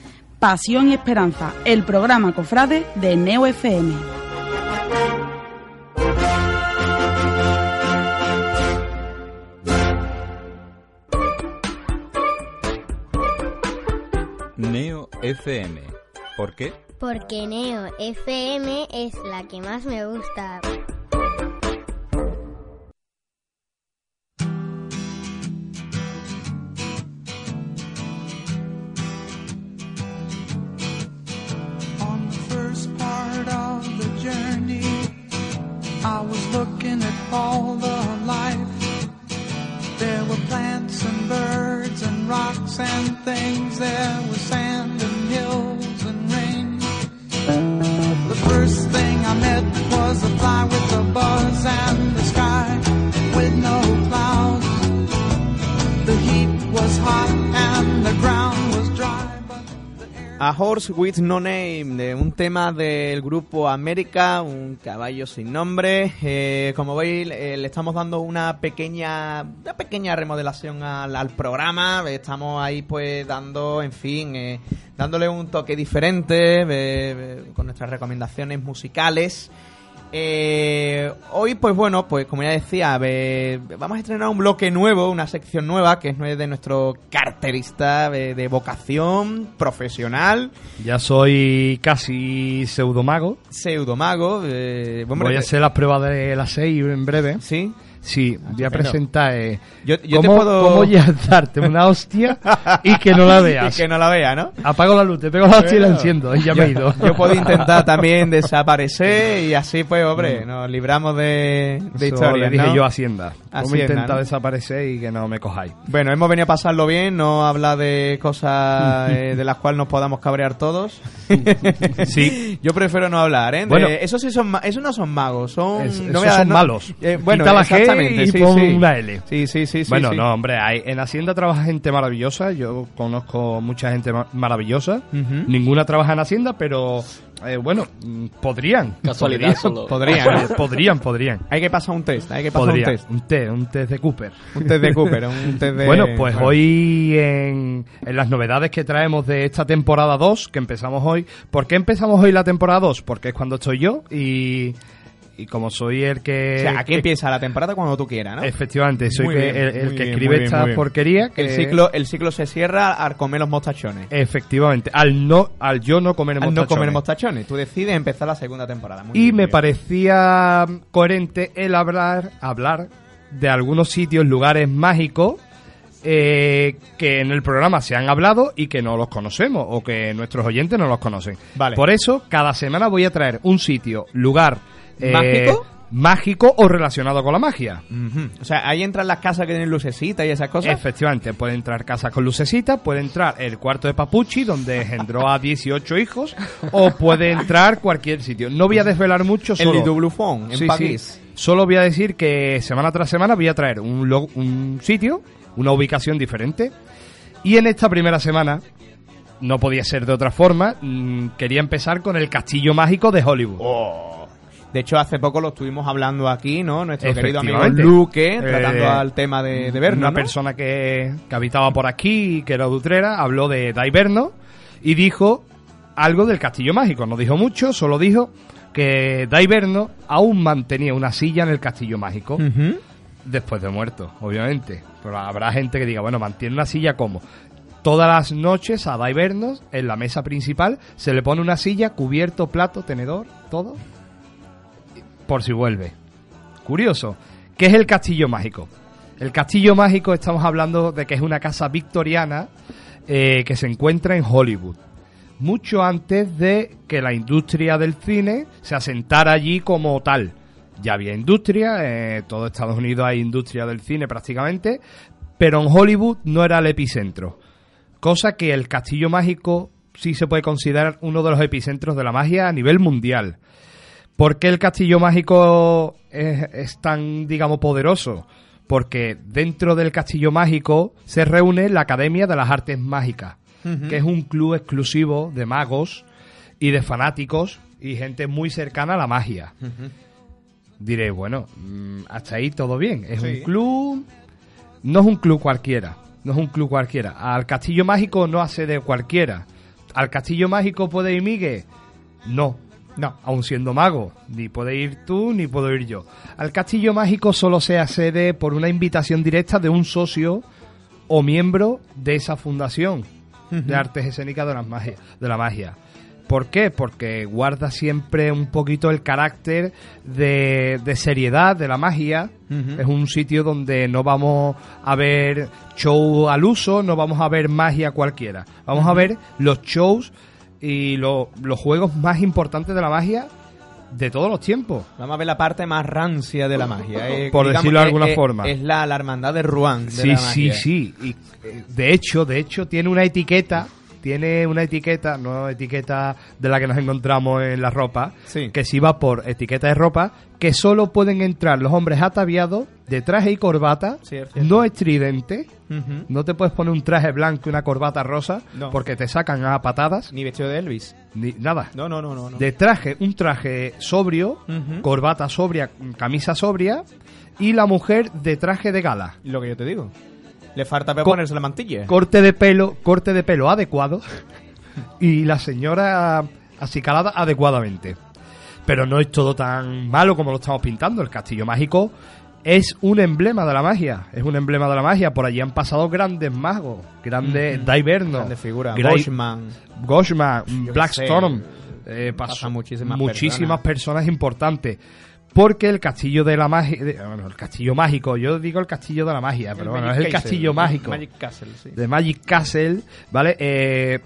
Pasión y Esperanza, el programa cofrade de Neo FM.
Neo FM. ¿Por qué?
Porque Neo FM es la que más me gusta.
I was looking at all the life. There were plants and birds and rocks and things. There was sand and hills and rain. The first thing I met was a fly with a buzz and the sky with no clouds. The heat was hot and the ground.
A Horse with No Name, de un tema del grupo América, un caballo sin nombre. Eh, como veis, eh, le estamos dando una pequeña, una pequeña remodelación al, al programa. Estamos ahí, pues, dando, en fin, eh, dándole un toque diferente con nuestras recomendaciones musicales. Eh, hoy, pues bueno, pues como ya decía, eh, vamos a estrenar un bloque nuevo, una sección nueva, que es de nuestro carterista de, de vocación profesional,
Ya soy casi pseudomago.
pseudomago. Eh, hombre,
Voy a hacer las pruebas de las 6 en breve.
¿Sí?
Sí, voy a presentar eh,
Yo- yo te
cómo,
puedo-
cómo ya darte una hostia y que no la veas.
Y que no la vea, ¿no?
Apago la luz, te pego la hostia y la enciendo. Y ya
yo,
me he ido.
yo puedo intentar también desaparecer y así, pues, hombre, nos libramos de, de
Eso
historias,
le dije
¿no?
yo a Hacienda. Cómo intentar
¿no?
desaparecer y que no me cojáis.
Bueno, hemos venido a pasarlo bien, no hablar de cosas eh, de las cuales nos podamos cabrear todos.
Sí.
Yo prefiero no hablar, ¿eh? De-
Bueno.
esos sí son, esos no son magos, son...
Es-
no
esos
voy a-
son
no-
malos.
eh, bueno,
Quita la G
exactamente,
y
sí,
pon
sí.
una L.
Sí, sí, sí, sí.
bueno,
sí.
no, hombre, hay, en Hacienda trabaja gente maravillosa. Yo conozco mucha gente ma- maravillosa. Ninguna trabaja en Hacienda, pero eh, bueno, podrían.
Casualidad
podrían,
solo.
Podrían.
podrían, podrían.
Hay que pasar un test, hay que pasar
Podrían.
un test.
Un test, un test de Cooper.
Un test de Cooper, un test de...
Bueno, pues hoy en, en las novedades que traemos de esta temporada 2, que empezamos hoy. ¿Por qué empezamos hoy la temporada 2? Porque es cuando estoy yo y, y como soy el que...
O sea, aquí
que-
empieza la temporada cuando tú quieras, ¿no?
Efectivamente, soy
Muy
que-
bien,
el, que
bien,
escribe
bien,
esta porquería. Que
El ciclo, el ciclo se cierra al comer los mostachones.
Efectivamente, al no al yo no comer
Al no
mostachones.
comer mostachones. Tú decides empezar la segunda temporada. Muy
Y
bien,
me parecía coherente el hablar, hablar de algunos sitios, lugares mágicos eh, que en el programa se han hablado y que no los conocemos o que nuestros oyentes no los conocen.
Vale.
Por eso, cada semana voy a traer un sitio, lugar eh,
¿Mágico?
mágico o relacionado con la magia.
O sea, ahí entran las casas que tienen lucecita y esas cosas.
Efectivamente, puede entrar casa con lucecita, puede entrar el cuarto de Papuchi, donde engendró a 18 hijos, o puede entrar cualquier sitio. No voy a desvelar mucho,
El
solo...
Little Blue Phone, en
Sí,
París.
sí. Solo voy a decir que semana tras semana voy a traer un, lo- un sitio, una ubicación diferente. Y en esta primera semana, no podía ser de otra forma, mm, quería empezar con el castillo mágico de Hollywood.
Oh. De hecho, hace poco lo estuvimos hablando aquí, ¿no? Nuestro querido amigo. Luque,
Eh,
tratando al tema de, de
Una
¿no?
persona que, que habitaba por aquí, que era de Utrera, habló de Daiverno y dijo algo del castillo mágico. No dijo mucho, solo dijo que Daiverno aún mantenía una silla en el castillo mágico. Después de muerto, obviamente. Pero habrá gente que diga, bueno, mantiene una silla como. Todas las noches a Daivernos, en la mesa principal, se le pone una silla, cubierto, plato, tenedor, todo. Por si vuelve. Curioso. ¿Qué es el castillo mágico? El castillo mágico estamos hablando de que es una casa victoriana eh, que se encuentra en Hollywood. Mucho antes de que la industria del cine se asentara allí como tal. Ya había industria, eh, todo Estados Unidos hay industria del cine prácticamente, pero en Hollywood no era el epicentro. Cosa que el Castillo Mágico sí se puede considerar uno de los epicentros de la magia a nivel mundial. ¿Por qué el Castillo Mágico es, es tan, digamos, poderoso? Porque dentro del Castillo Mágico se reúne la Academia de las Artes Mágicas, que es un club exclusivo de magos y de fanáticos y gente muy cercana a la magia. Diré, bueno, mm, hasta ahí todo bien. Es
Sí.
un club. No es un club cualquiera. No es un club cualquiera. Al Castillo Mágico no accede cualquiera. ¿Al Castillo Mágico puede ir Miguel? No.
No.
Aun siendo mago. Ni puede ir tú, ni puedo ir yo. Al Castillo Mágico solo se accede por una invitación directa de un socio o miembro de esa fundación. de artes escénicas de, las magia, de la magia. ¿Por qué? Porque guarda siempre un poquito el carácter de, de seriedad de la magia. Es un sitio donde no vamos a ver show al uso, no vamos a ver magia cualquiera. Vamos a ver los shows y lo- los juegos más importantes de la magia de todos los tiempos.
Vamos a ver la parte más rancia de la magia. eh,
Por decirlo de alguna
es-
forma.
Es la, la hermandad de Rouen. de
Sí,
la
sí,
magia.
sí. Y, eh, de hecho, de hecho, tiene una etiqueta. Tiene una etiqueta, no etiqueta de la que nos encontramos en la ropa, que si va por etiqueta de ropa, que solo pueden entrar los hombres ataviados de traje y corbata,
Sí, cierto.
no estridente, no te puedes poner un traje blanco y una corbata rosa,
No.
porque te sacan a patadas,
Ni vestido de Elvis.
ni nada.
No, no, no, no. no.
De traje, un traje sobrio, corbata sobria, camisa sobria, y la mujer de traje de gala.
Lo que yo te digo. Le falta
Co-
ponerse la mantilla.
corte de pelo, corte de pelo adecuado y la señora acicalada adecuadamente. Pero no es todo tan malo como lo estamos pintando. El castillo mágico es un emblema de la magia. Es un emblema de la magia. Por allí han pasado grandes magos, grandes
Ujú.
Daiverno,
Grandes figuras.
Grey-
Boschman.
Goshman,
Yo qué
Blackstorm. eh, pasó-
Pasan muchísimas
muchísimas personas importantes. Porque el castillo de la magia. Bueno, el castillo mágico. Yo digo el castillo de la magia, pero bueno, es el
Castle,
castillo mágico
Magic Castle, sí.
de Magic Castle, ¿vale? Eh,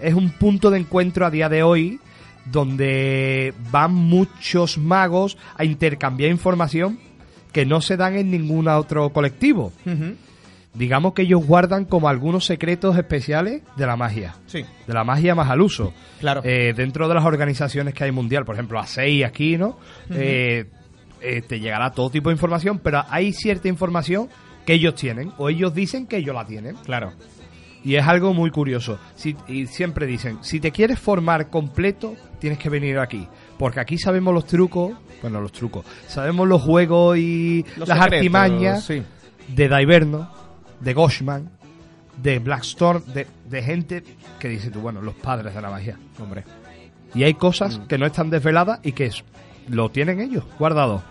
es un punto de encuentro a día de hoy donde van muchos magos a intercambiar información que no se dan en ningún otro colectivo.
Ujú.
Digamos que ellos guardan como algunos secretos especiales de la magia.
Sí.
De la magia más al uso.
Claro.
Eh, dentro de las organizaciones que hay mundial, por ejemplo, A6 aquí, ¿no? Eh, eh, te llegará todo tipo de información, pero hay cierta información que ellos tienen, o ellos dicen que ellos la tienen.
Claro.
Y es algo muy curioso. Si- y siempre dicen, si te quieres formar completo, tienes que venir aquí. Porque aquí sabemos los trucos, bueno, los trucos, sabemos los juegos y
Los
las
secretos,
artimañas
sí.
de Daiverno, de Goshman, de Blackstorm, de, de gente que dice tú, bueno, los padres de la magia.
Hombre.
Y hay cosas
Mm.
que no están desveladas y que es- lo tienen ellos guardado.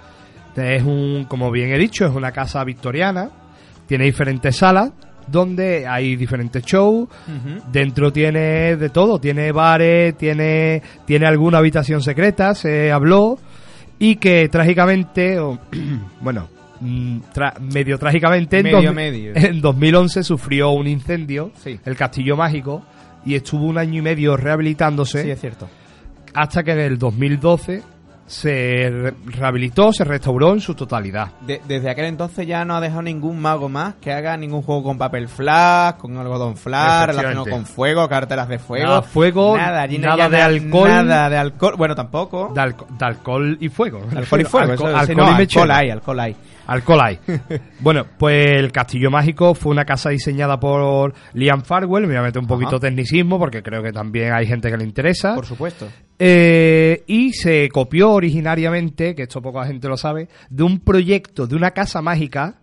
Es un, como bien he dicho, es una casa victoriana, tiene diferentes salas donde hay diferentes shows, dentro tiene de todo, tiene bares, tiene, tiene alguna habitación secreta, se habló, y que trágicamente, o, bueno, tra- medio trágicamente, en,
Medio,
dos-
medio.
en 2011 sufrió un incendio,
Sí.
el Castillo Mágico, y estuvo un año y medio rehabilitándose
Sí, es cierto.
hasta que en el 2012 se re- rehabilitó, se restauró en su totalidad.
De- desde aquel entonces ya no ha dejado ningún mago más que haga ningún juego con papel flash, con algodón flash, relacionado con fuego, carteras de fuego.
Nada fuego,
nada, allí
de alcohol.
Nada de alcohol. Bueno, tampoco.
De, alco- de alcohol y fuego.
Alcohol y fuego.
Alco-
eso- sí,
alcohol
no,
y
alcohol hay, alcohol hay.
Alcohol hay. bueno, pues el Castillo Mágico fue una casa diseñada por Liam Farwell. Me voy a meter un poquito
Ajá.
tecnicismo porque creo que también hay gente que le interesa.
Por supuesto.
Eh, y se copió originariamente, que esto poca gente lo sabe, de un proyecto de una casa mágica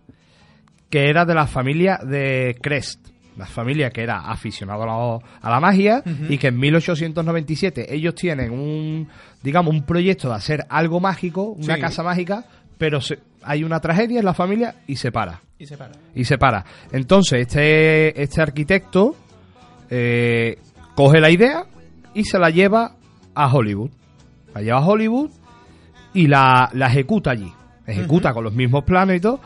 que era de la familia de Crest. La familia que era aficionada a la, a la magia
Ujú.
y que en 1897 ellos tienen un, digamos, un proyecto de hacer algo mágico, una
Sí.
casa mágica, pero se- hay una tragedia en la familia y se para
Y se para.
y se para. Entonces, este, este arquitecto eh, coge la idea y se la lleva a Hollywood. La lleva a Hollywood y la, la ejecuta allí. Ejecuta con los mismos planos y todo.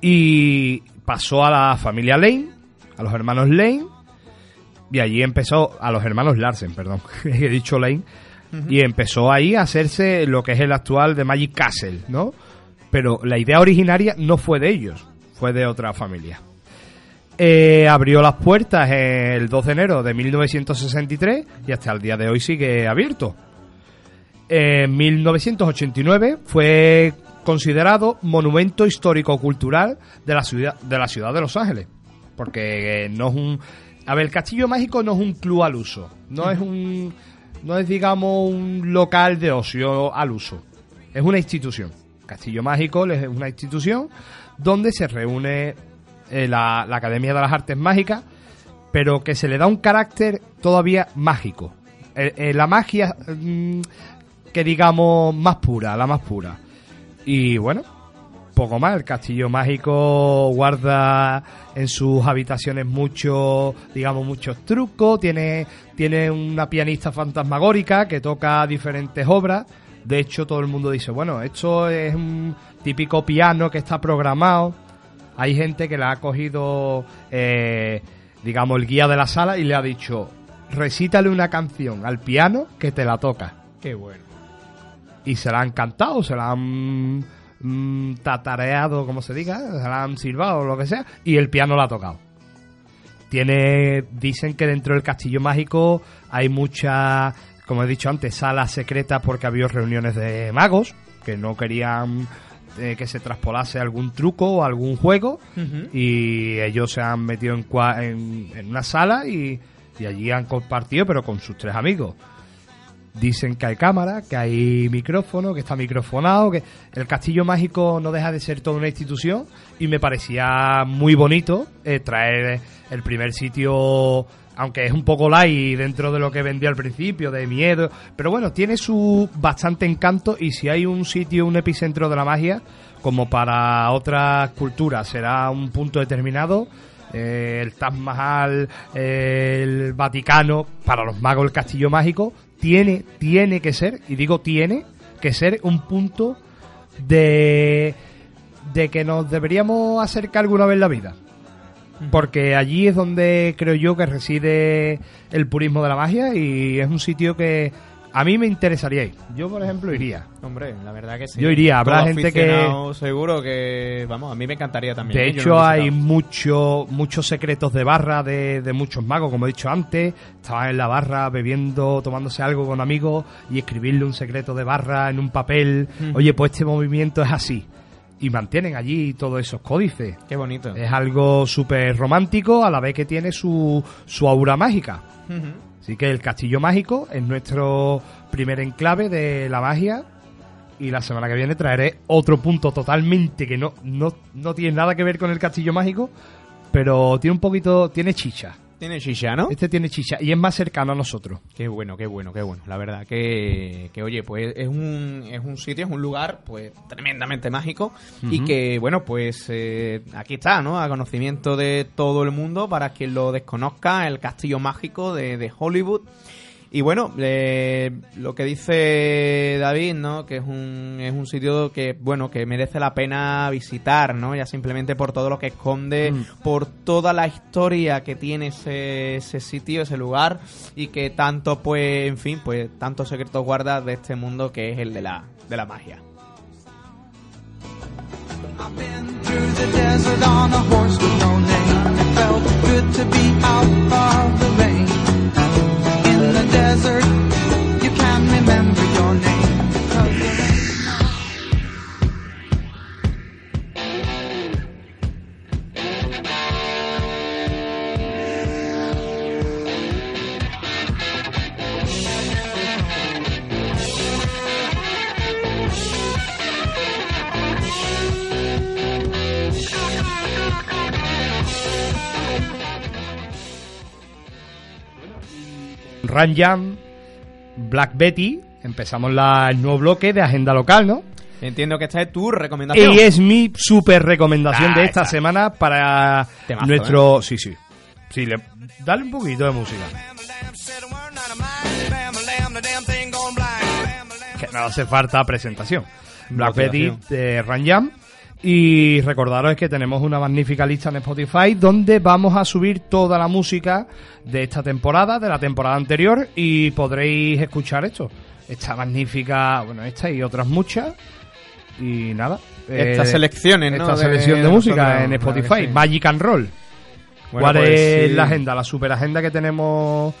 Y pasó a la familia Lane, a los hermanos Lane. Y allí empezó, a los hermanos Larsen, perdón, he dicho Lane. Y empezó ahí a hacerse lo que es el actual de Magic Castle, ¿no? Pero la idea originaria no fue de ellos, fue de otra familia. Eh, abrió las puertas el 2 de enero de 1963 y hasta el día de hoy sigue abierto. En 1989 fue considerado monumento histórico-cultural de la ciudad de la ciudad de Los Ángeles, porque eh, no es un a ver, el Castillo Mágico no es un club al uso, no es un no es digamos un local de ocio al uso, es una institución. Castillo Mágico es una institución donde se reúne eh, la, Academia de las Artes Mágicas, pero que se le da un carácter todavía mágico. Eh, eh, la magia mm, que digamos más pura, la más pura. Y bueno, poco más. El castillo mágico guarda en sus habitaciones muchos, digamos, muchos trucos. Tiene, tiene una pianista fantasmagórica que toca diferentes obras. De hecho, todo el mundo dice, bueno, esto es un típico piano que está programado. Hay gente que le ha cogido, eh, digamos, el guía de la sala y le ha dicho, recítale una canción al piano que te la toca.
Qué bueno.
Y se la han cantado, se la han mm, tatareado, como se diga, se la han silbado o lo que sea, y el piano la ha tocado. Tiene, dicen que dentro del castillo mágico hay muchas, como he dicho antes, salas secretas porque había reuniones de magos que no querían eh, que se traspolase algún truco o algún juego. Y ellos se han metido en, cua- en, en una sala y, y allí han compartido pero con sus tres amigos. Dicen que hay cámara, que hay micrófono, que está microfonado, que el castillo mágico no deja de ser toda una institución y me parecía muy bonito eh, traer el primer sitio, aunque es un poco light dentro de lo que vendía al principio, de miedo, pero bueno, tiene su bastante encanto y si hay un sitio, un epicentro de la magia, como para otras culturas será un punto determinado, eh, el Taj Mahal, eh, el Vaticano, para los magos el castillo mágico, tiene, tiene que ser, y digo tiene, que ser un punto de, de que nos deberíamos acercar alguna vez en la vida. Porque allí es donde creo yo que reside el purismo de la magia y es un sitio que a mí me interesaría ir. Yo, por ejemplo, iría.
Hombre, la verdad que sí.
Yo iría, habrá
Todo
gente que-
Seguro que, vamos, a mí me encantaría también.
De
¿eh?
Hecho,
no
hay mucho, muchos secretos de barra de, de muchos magos, como he dicho antes. Estaban en la barra bebiendo, tomándose algo con amigos y escribirle un secreto de barra en un papel. Oye, pues este movimiento es así. Y mantienen allí todos esos códices.
Qué bonito.
Es algo súper romántico a la vez que tiene su, su aura mágica. Así que el Castillo Mágico es nuestro primer enclave de la magia. Y la semana que viene traeré otro punto totalmente que no, no, no tiene nada que ver con el Castillo Mágico, pero tiene un poquito, tiene chicha.
Tiene chicha, ¿no?
Este tiene chicha y es más cercano a nosotros.
Qué bueno, qué bueno, qué bueno. La verdad que, que oye, pues es un, es un sitio, es un lugar, pues tremendamente mágico y que, bueno, pues eh, aquí está, ¿no? A conocimiento de todo el mundo, para quien lo desconozca, el castillo mágico de, de Hollywood. Y bueno, eh, lo que dice David, ¿no? Que es un, es un sitio que, bueno, que merece la pena visitar, ¿no? Ya simplemente por todo lo que esconde, por toda la historia que tiene ese, ese sitio, ese lugar, y que tanto, pues, en fin, pues, tantos secretos guarda de este mundo que es el de la, de la magia.
through the desert on a horse with no name. It felt good to be out of the rain. Desert, you can remember
Ranjam, Black Betty, empezamos la- el nuevo bloque de agenda local, ¿no?
Entiendo que esta es tu recomendación.
Y es mi super recomendación
Ah,
de esta semana para
Temazo,
nuestro... Sí, sí. Sí, le... dale un poquito de música. Que no hace falta presentación. Black Betty de Ranjam. Y recordaros que tenemos una magnífica lista en Spotify donde vamos a subir toda la música de esta temporada, de la temporada anterior, y podréis escuchar esto. Esta magnífica, bueno, esta y otras muchas. Y nada.
Estas
eh,
selecciones, ¿no?
Esta
de
selección de, música
nosotros,
en
claro
Spotify.
sí.
Magic and Roll.
Bueno,
¿Cuál
pues
es
sí.
la agenda? La super agenda que tenemos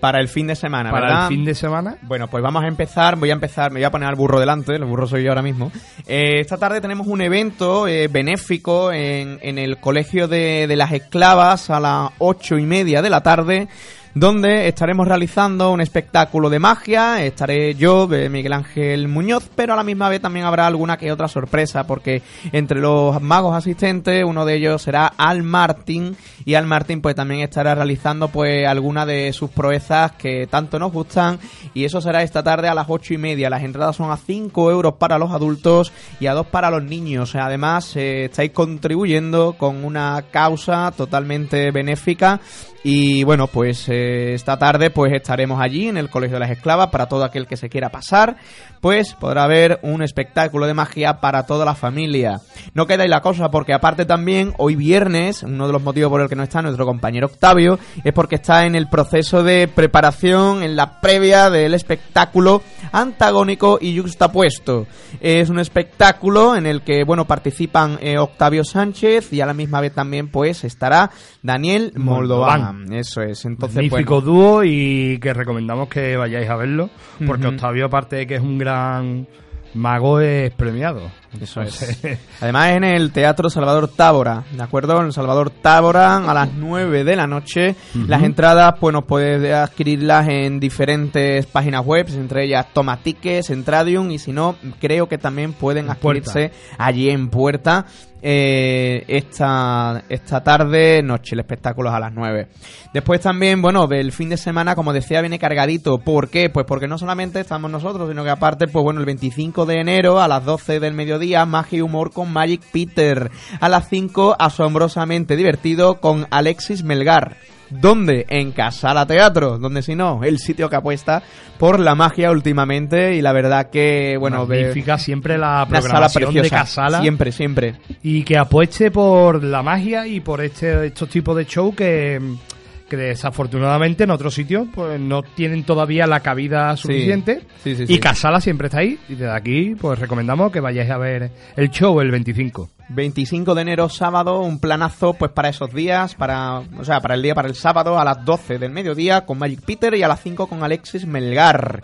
Para el fin de semana,
para
¿verdad?
el fin de semana.
Bueno, pues vamos a empezar. Voy a empezar, me voy a poner al burro delante, el burro soy yo ahora mismo. Eh, esta tarde tenemos un evento eh, benéfico en, en el Colegio de, de las Esclavas a las ocho y media de la tarde, donde estaremos realizando un espectáculo de magia. Estaré yo, eh, Miguel Ángel Muñoz, pero a la misma vez también habrá alguna que otra sorpresa, porque entre los magos asistentes, uno de ellos será Al Martín, y Al Martín pues también estará realizando pues alguna de sus proezas que tanto nos gustan, y eso será esta tarde a las ocho y media. Las entradas son a 5 euros para los adultos y a 2 para los niños. Además, eh, estáis contribuyendo con una causa totalmente benéfica y bueno, pues eh, esta tarde pues estaremos allí en el Colegio de las Esclavas para todo aquel que se quiera pasar, pues podrá ver un espectáculo de magia para toda la familia. No queda ahí la cosa porque aparte también hoy viernes, uno de los motivos por el que no está nuestro compañero Octavio es porque está en el proceso de preparación en la previa del espectáculo antagónico y juxtapuesto. Es un espectáculo en el que bueno, participan eh, Octavio Sánchez y a la misma vez también pues estará Daniel Moldován. Eso es. Entonces,
Magnífico
bueno,
dúo y que recomendamos que vayáis a verlo, porque. Octavio, aparte de que es un gran mago, es premiado.
Eso es. Además en el Teatro Salvador Tábora, ¿de acuerdo? En el Salvador Tábora a las 9 de la noche. Las entradas, pues nos puedes adquirirlas en diferentes páginas web, entre ellas Toma Tickets, Entradium y si no, creo que también pueden
Puerta.
adquirirse allí en Puerta. Eh, esta, esta tarde, noche, el espectáculo es a las 9. Después también, bueno, del fin de semana, como decía, viene cargadito. ¿Por qué? Pues porque no solamente estamos nosotros, sino que aparte, pues bueno, el 25 de enero a las 12 del mediodía, magia y humor con Magic Peter. A las 5, asombrosamente divertido con Alexis Melgar. ¿Dónde? En Casala Teatro, donde si no, el sitio que apuesta por la magia últimamente y la verdad que, bueno, ve-
magnífica siempre la
sala
programación de. Casala.
Siempre, siempre.
Y que apueste por la magia y por este estos tipos de show que, que desafortunadamente en otros sitios pues no tienen todavía la cabida suficiente.
Sí, sí,
y
sí.
Casala siempre está ahí. Y desde aquí pues recomendamos que vayáis a ver el show el 25.
25 de enero, sábado, un planazo pues para esos días, para, o sea, para el día, para el sábado a las 12 del mediodía con Magic Peter y a las 5 con Alexis Melgar.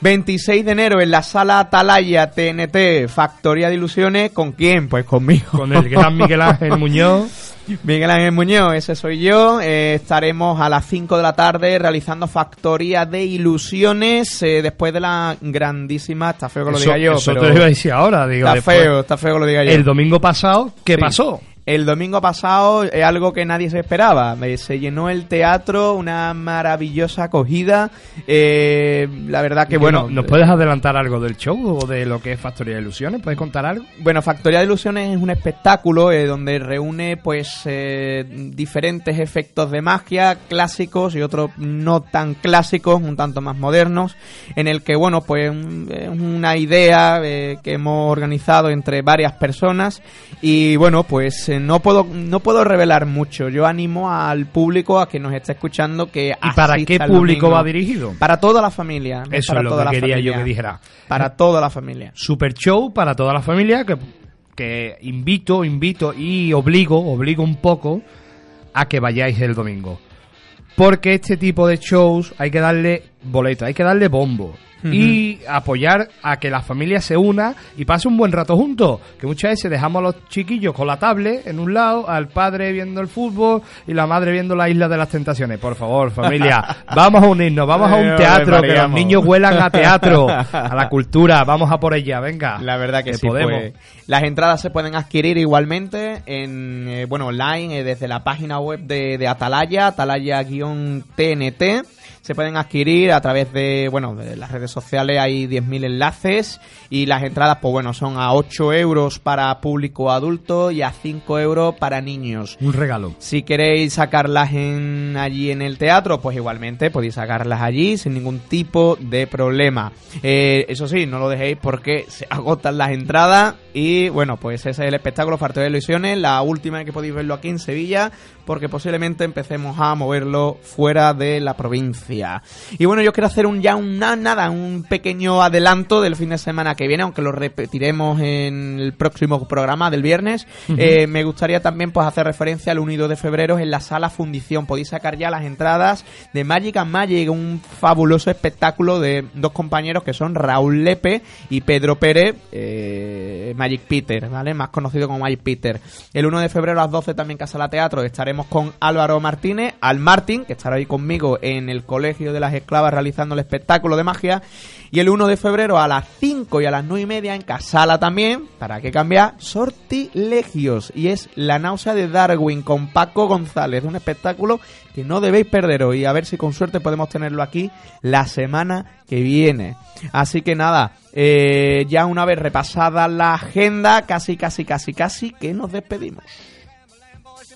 26 de enero en la sala Atalaya TNT, Factoría de Ilusiones, ¿con quién? Pues conmigo.
Con el gran Miguel Ángel Muñoz.
Miguel Ángel Muñoz, ese soy yo. Eh, estaremos a las 5 de la tarde realizando Factoría de Ilusiones eh, después de la grandísima, está feo que lo
Eso-
diga yo,
eso
pero
te lo iba a decir ahora, digo,
está
después.
feo, está feo que lo diga yo.
El domingo pasado, ¿qué
Sí.
pasó?
El domingo pasado es algo que nadie se esperaba. Eh, Se llenó el teatro, una maravillosa acogida. Eh, la verdad que, bueno.
¿Nos puedes adelantar algo del show o de lo que es Factoría de Ilusiones? ¿Puedes contar algo?
Bueno, Factoría de Ilusiones es un espectáculo eh, donde reúne pues eh, diferentes efectos de magia clásicos y otros no tan clásicos, un tanto más modernos, en el que bueno pues es una idea eh, que hemos organizado entre varias personas y bueno pues eh, no puedo no puedo revelar mucho. Yo animo al público a que nos esté escuchando que
¿Y para qué público va dirigido?
Para toda la familia. no
Eso
para
es lo
toda
que
la
quería yo
familia.
que dijera.
Para toda la familia.
Super show para toda la familia que, que invito, invito y obligo, obligo un poco a que vayáis el domingo. Porque este tipo de shows hay que darle boleto, hay que darle bombo. Y apoyar a que la familia se una y pase un buen rato juntos. Que muchas veces dejamos a los chiquillos con la tablet en un lado, al padre viendo el fútbol y la madre viendo la isla de las tentaciones. Por favor, familia, vamos a unirnos, vamos a un teatro, que los niños huelan a teatro, a la cultura, vamos a por ella, venga.
La verdad que, sí,
podemos.
pues, las entradas se pueden adquirir igualmente en eh, bueno online eh, desde la página web de, de Atalaya, Atalaya-TNT. Se pueden adquirir a través de, bueno, de las redes sociales, hay 10.000 enlaces y las entradas, pues bueno, son a 8 euros para público adulto y a 5 euros para niños.
Un regalo.
Si queréis sacarlas en, allí en el teatro, pues igualmente podéis sacarlas allí sin ningún tipo de problema. Eh, eso sí, no lo dejéis porque se agotan las entradas y bueno, pues ese es el espectáculo Factoría de Ilusiones, la última que podéis verlo aquí en Sevilla porque posiblemente empecemos a moverlo fuera de la provincia. Y bueno, yo quiero hacer un ya un na- nada, un pequeño adelanto del fin de semana que viene, aunque lo repetiremos en el próximo programa del viernes. Eh, me gustaría también pues hacer referencia al 1 y 2 de febrero en la sala Fundición. Podéis sacar ya las entradas de Magic and Magic, un fabuloso espectáculo de dos compañeros que son Raúl Lepe y Pedro Pérez, eh, Magic Peter, ¿vale? Más conocido como Magic Peter. El 1 de febrero a las 12 también Casa La Teatro estaremos con Álvaro Martínez, al Martín, que estará ahí conmigo en el Colegio de las Esclavas realizando el espectáculo de magia. Y el 1 de febrero a las 5 y a las 9 y media en Casala también, para que cambiar, Sortilegios. Y es La náusea de Darwin con Paco González, un espectáculo que no debéis perderos y a ver si con suerte podemos tenerlo aquí la semana que viene. Así que nada, eh, ya una vez repasada la agenda, casi, casi, casi, casi que nos despedimos.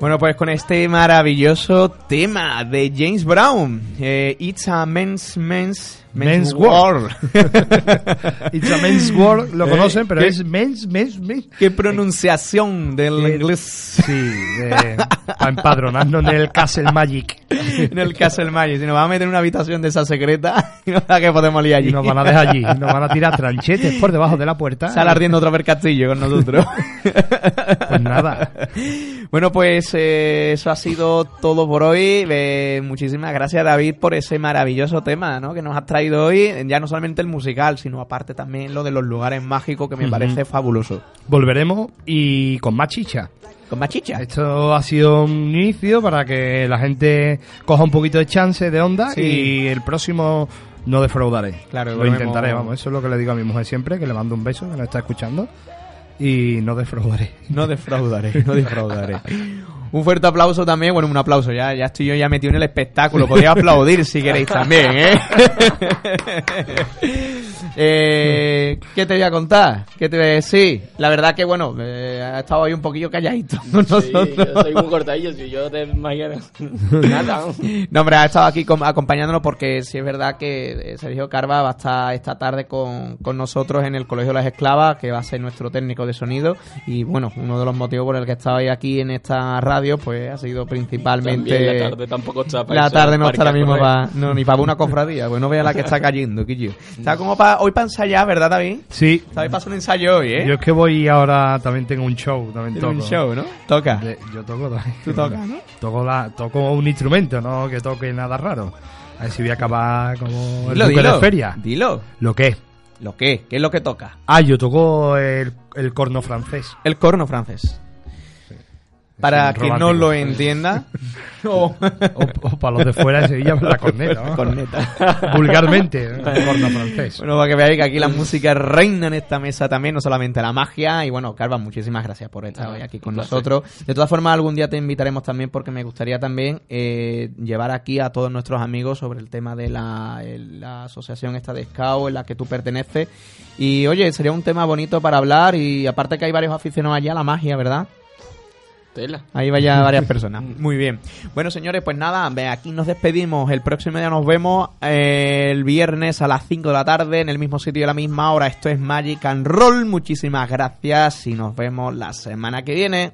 Bueno, pues con este maravilloso tema de James Brown, eh, It's a Men's Men's
Men's World. It's a Men's World, lo
Eh,
conocen, pero
¿qué-
es Men's, Men's, Men's.
Qué pronunciación del
Eh,
inglés.
Sí, para empadronarnos en el Castle Magic.
en el Castle Magic. Si nos van a meter en una habitación de esa secreta, y no da que podemos liar allí.
Y nos van a dejar allí, nos van a tirar tranchetes por debajo de la puerta.
Sale ardiendo otro vez castillo con nosotros.
Pues nada.
Bueno, pues eh, eso ha sido todo por hoy. Eh, muchísimas gracias, David, por ese maravilloso tema ¿no? que nos has traído hoy. Ya no solamente el musical, sino aparte también lo de los lugares mágicos, que me parece fabuloso.
Volveremos y con más chicha.
¿Con más chicha?
Esto ha sido un inicio para que la gente coja un poquito de chance de onda
Sí.
y el próximo no defraudaré.
Claro,
lo
volvemos-
intentaré, vamos. Eso es lo que le digo a mi mujer siempre, que le mando un beso, que nos está escuchando. Y no defraudaré.
No defraudaré, no defraudaré. Un fuerte aplauso también, bueno, un aplauso, ya, ya estoy yo ya metido en el espectáculo, podéis aplaudir si queréis también, ¿eh? Eh, ¿Qué te voy a contar? ¿Qué te voy a decir? La verdad que, bueno, eh, ha estado ahí un poquillo calladito con
Sí,
nosotros.
yo soy muy cortadillo, si yo te imagino. Nada.
No, hombre, ha estado aquí com- acompañándonos porque sí es verdad que eh, Sergio Carva va a estar esta tarde con, con nosotros en el Colegio de las Esclavas, que va a ser nuestro técnico de sonido. Y bueno, uno de los motivos por el que estaba aquí en esta radio, pues ha sido principalmente.
También la tarde tampoco está para
La tarde no está ahora mismo para. No, ni para una cofradía, pues no vea la que está cayendo, Quillo. Está como para. Hoy para ensayar, ¿verdad, David?
Sí.
Sabéis para hacer un ensayo hoy, ¿eh?
Yo es que voy ahora, también tengo un show. También
Tienes un
toco.
show, ¿no? Toca.
De- yo toco también.
Tú tocas, ¿no?
Toco, la, toco un instrumento, no que toque nada raro. A ver si voy a acabar como el
Dilo, dilo.
de feria.
Dilo.
¿Lo qué?
¿Lo qué? ¿Qué es lo que toca?
Ah, yo toco el, el corno francés.
El corno francés. Para quien no lo entienda.
O, o para los de fuera de Sevilla, la corneta. ¿no?
Corneta.
Vulgarmente, corno francés.
Bueno, para que veáis que aquí la música reina en esta mesa también, no solamente la magia. Y bueno, Carva, muchísimas gracias por estar
Ah,
hoy aquí con nosotros. De todas formas, algún día te invitaremos también porque me gustaría también eh, llevar aquí a todos nuestros amigos sobre el tema de la, el- la asociación esta de Scout en la que tú perteneces. Y oye, sería un tema bonito para hablar y aparte que hay varios aficionados allá a la magia, ¿verdad?
Tela.
Ahí vaya varias personas. Muy bien. Bueno, señores, pues nada, aquí nos despedimos. El próximo día nos vemos eh, el viernes a las 5 de la tarde en el mismo sitio y a la misma hora. Esto es Magic and Roll. Muchísimas gracias y nos vemos la semana que viene.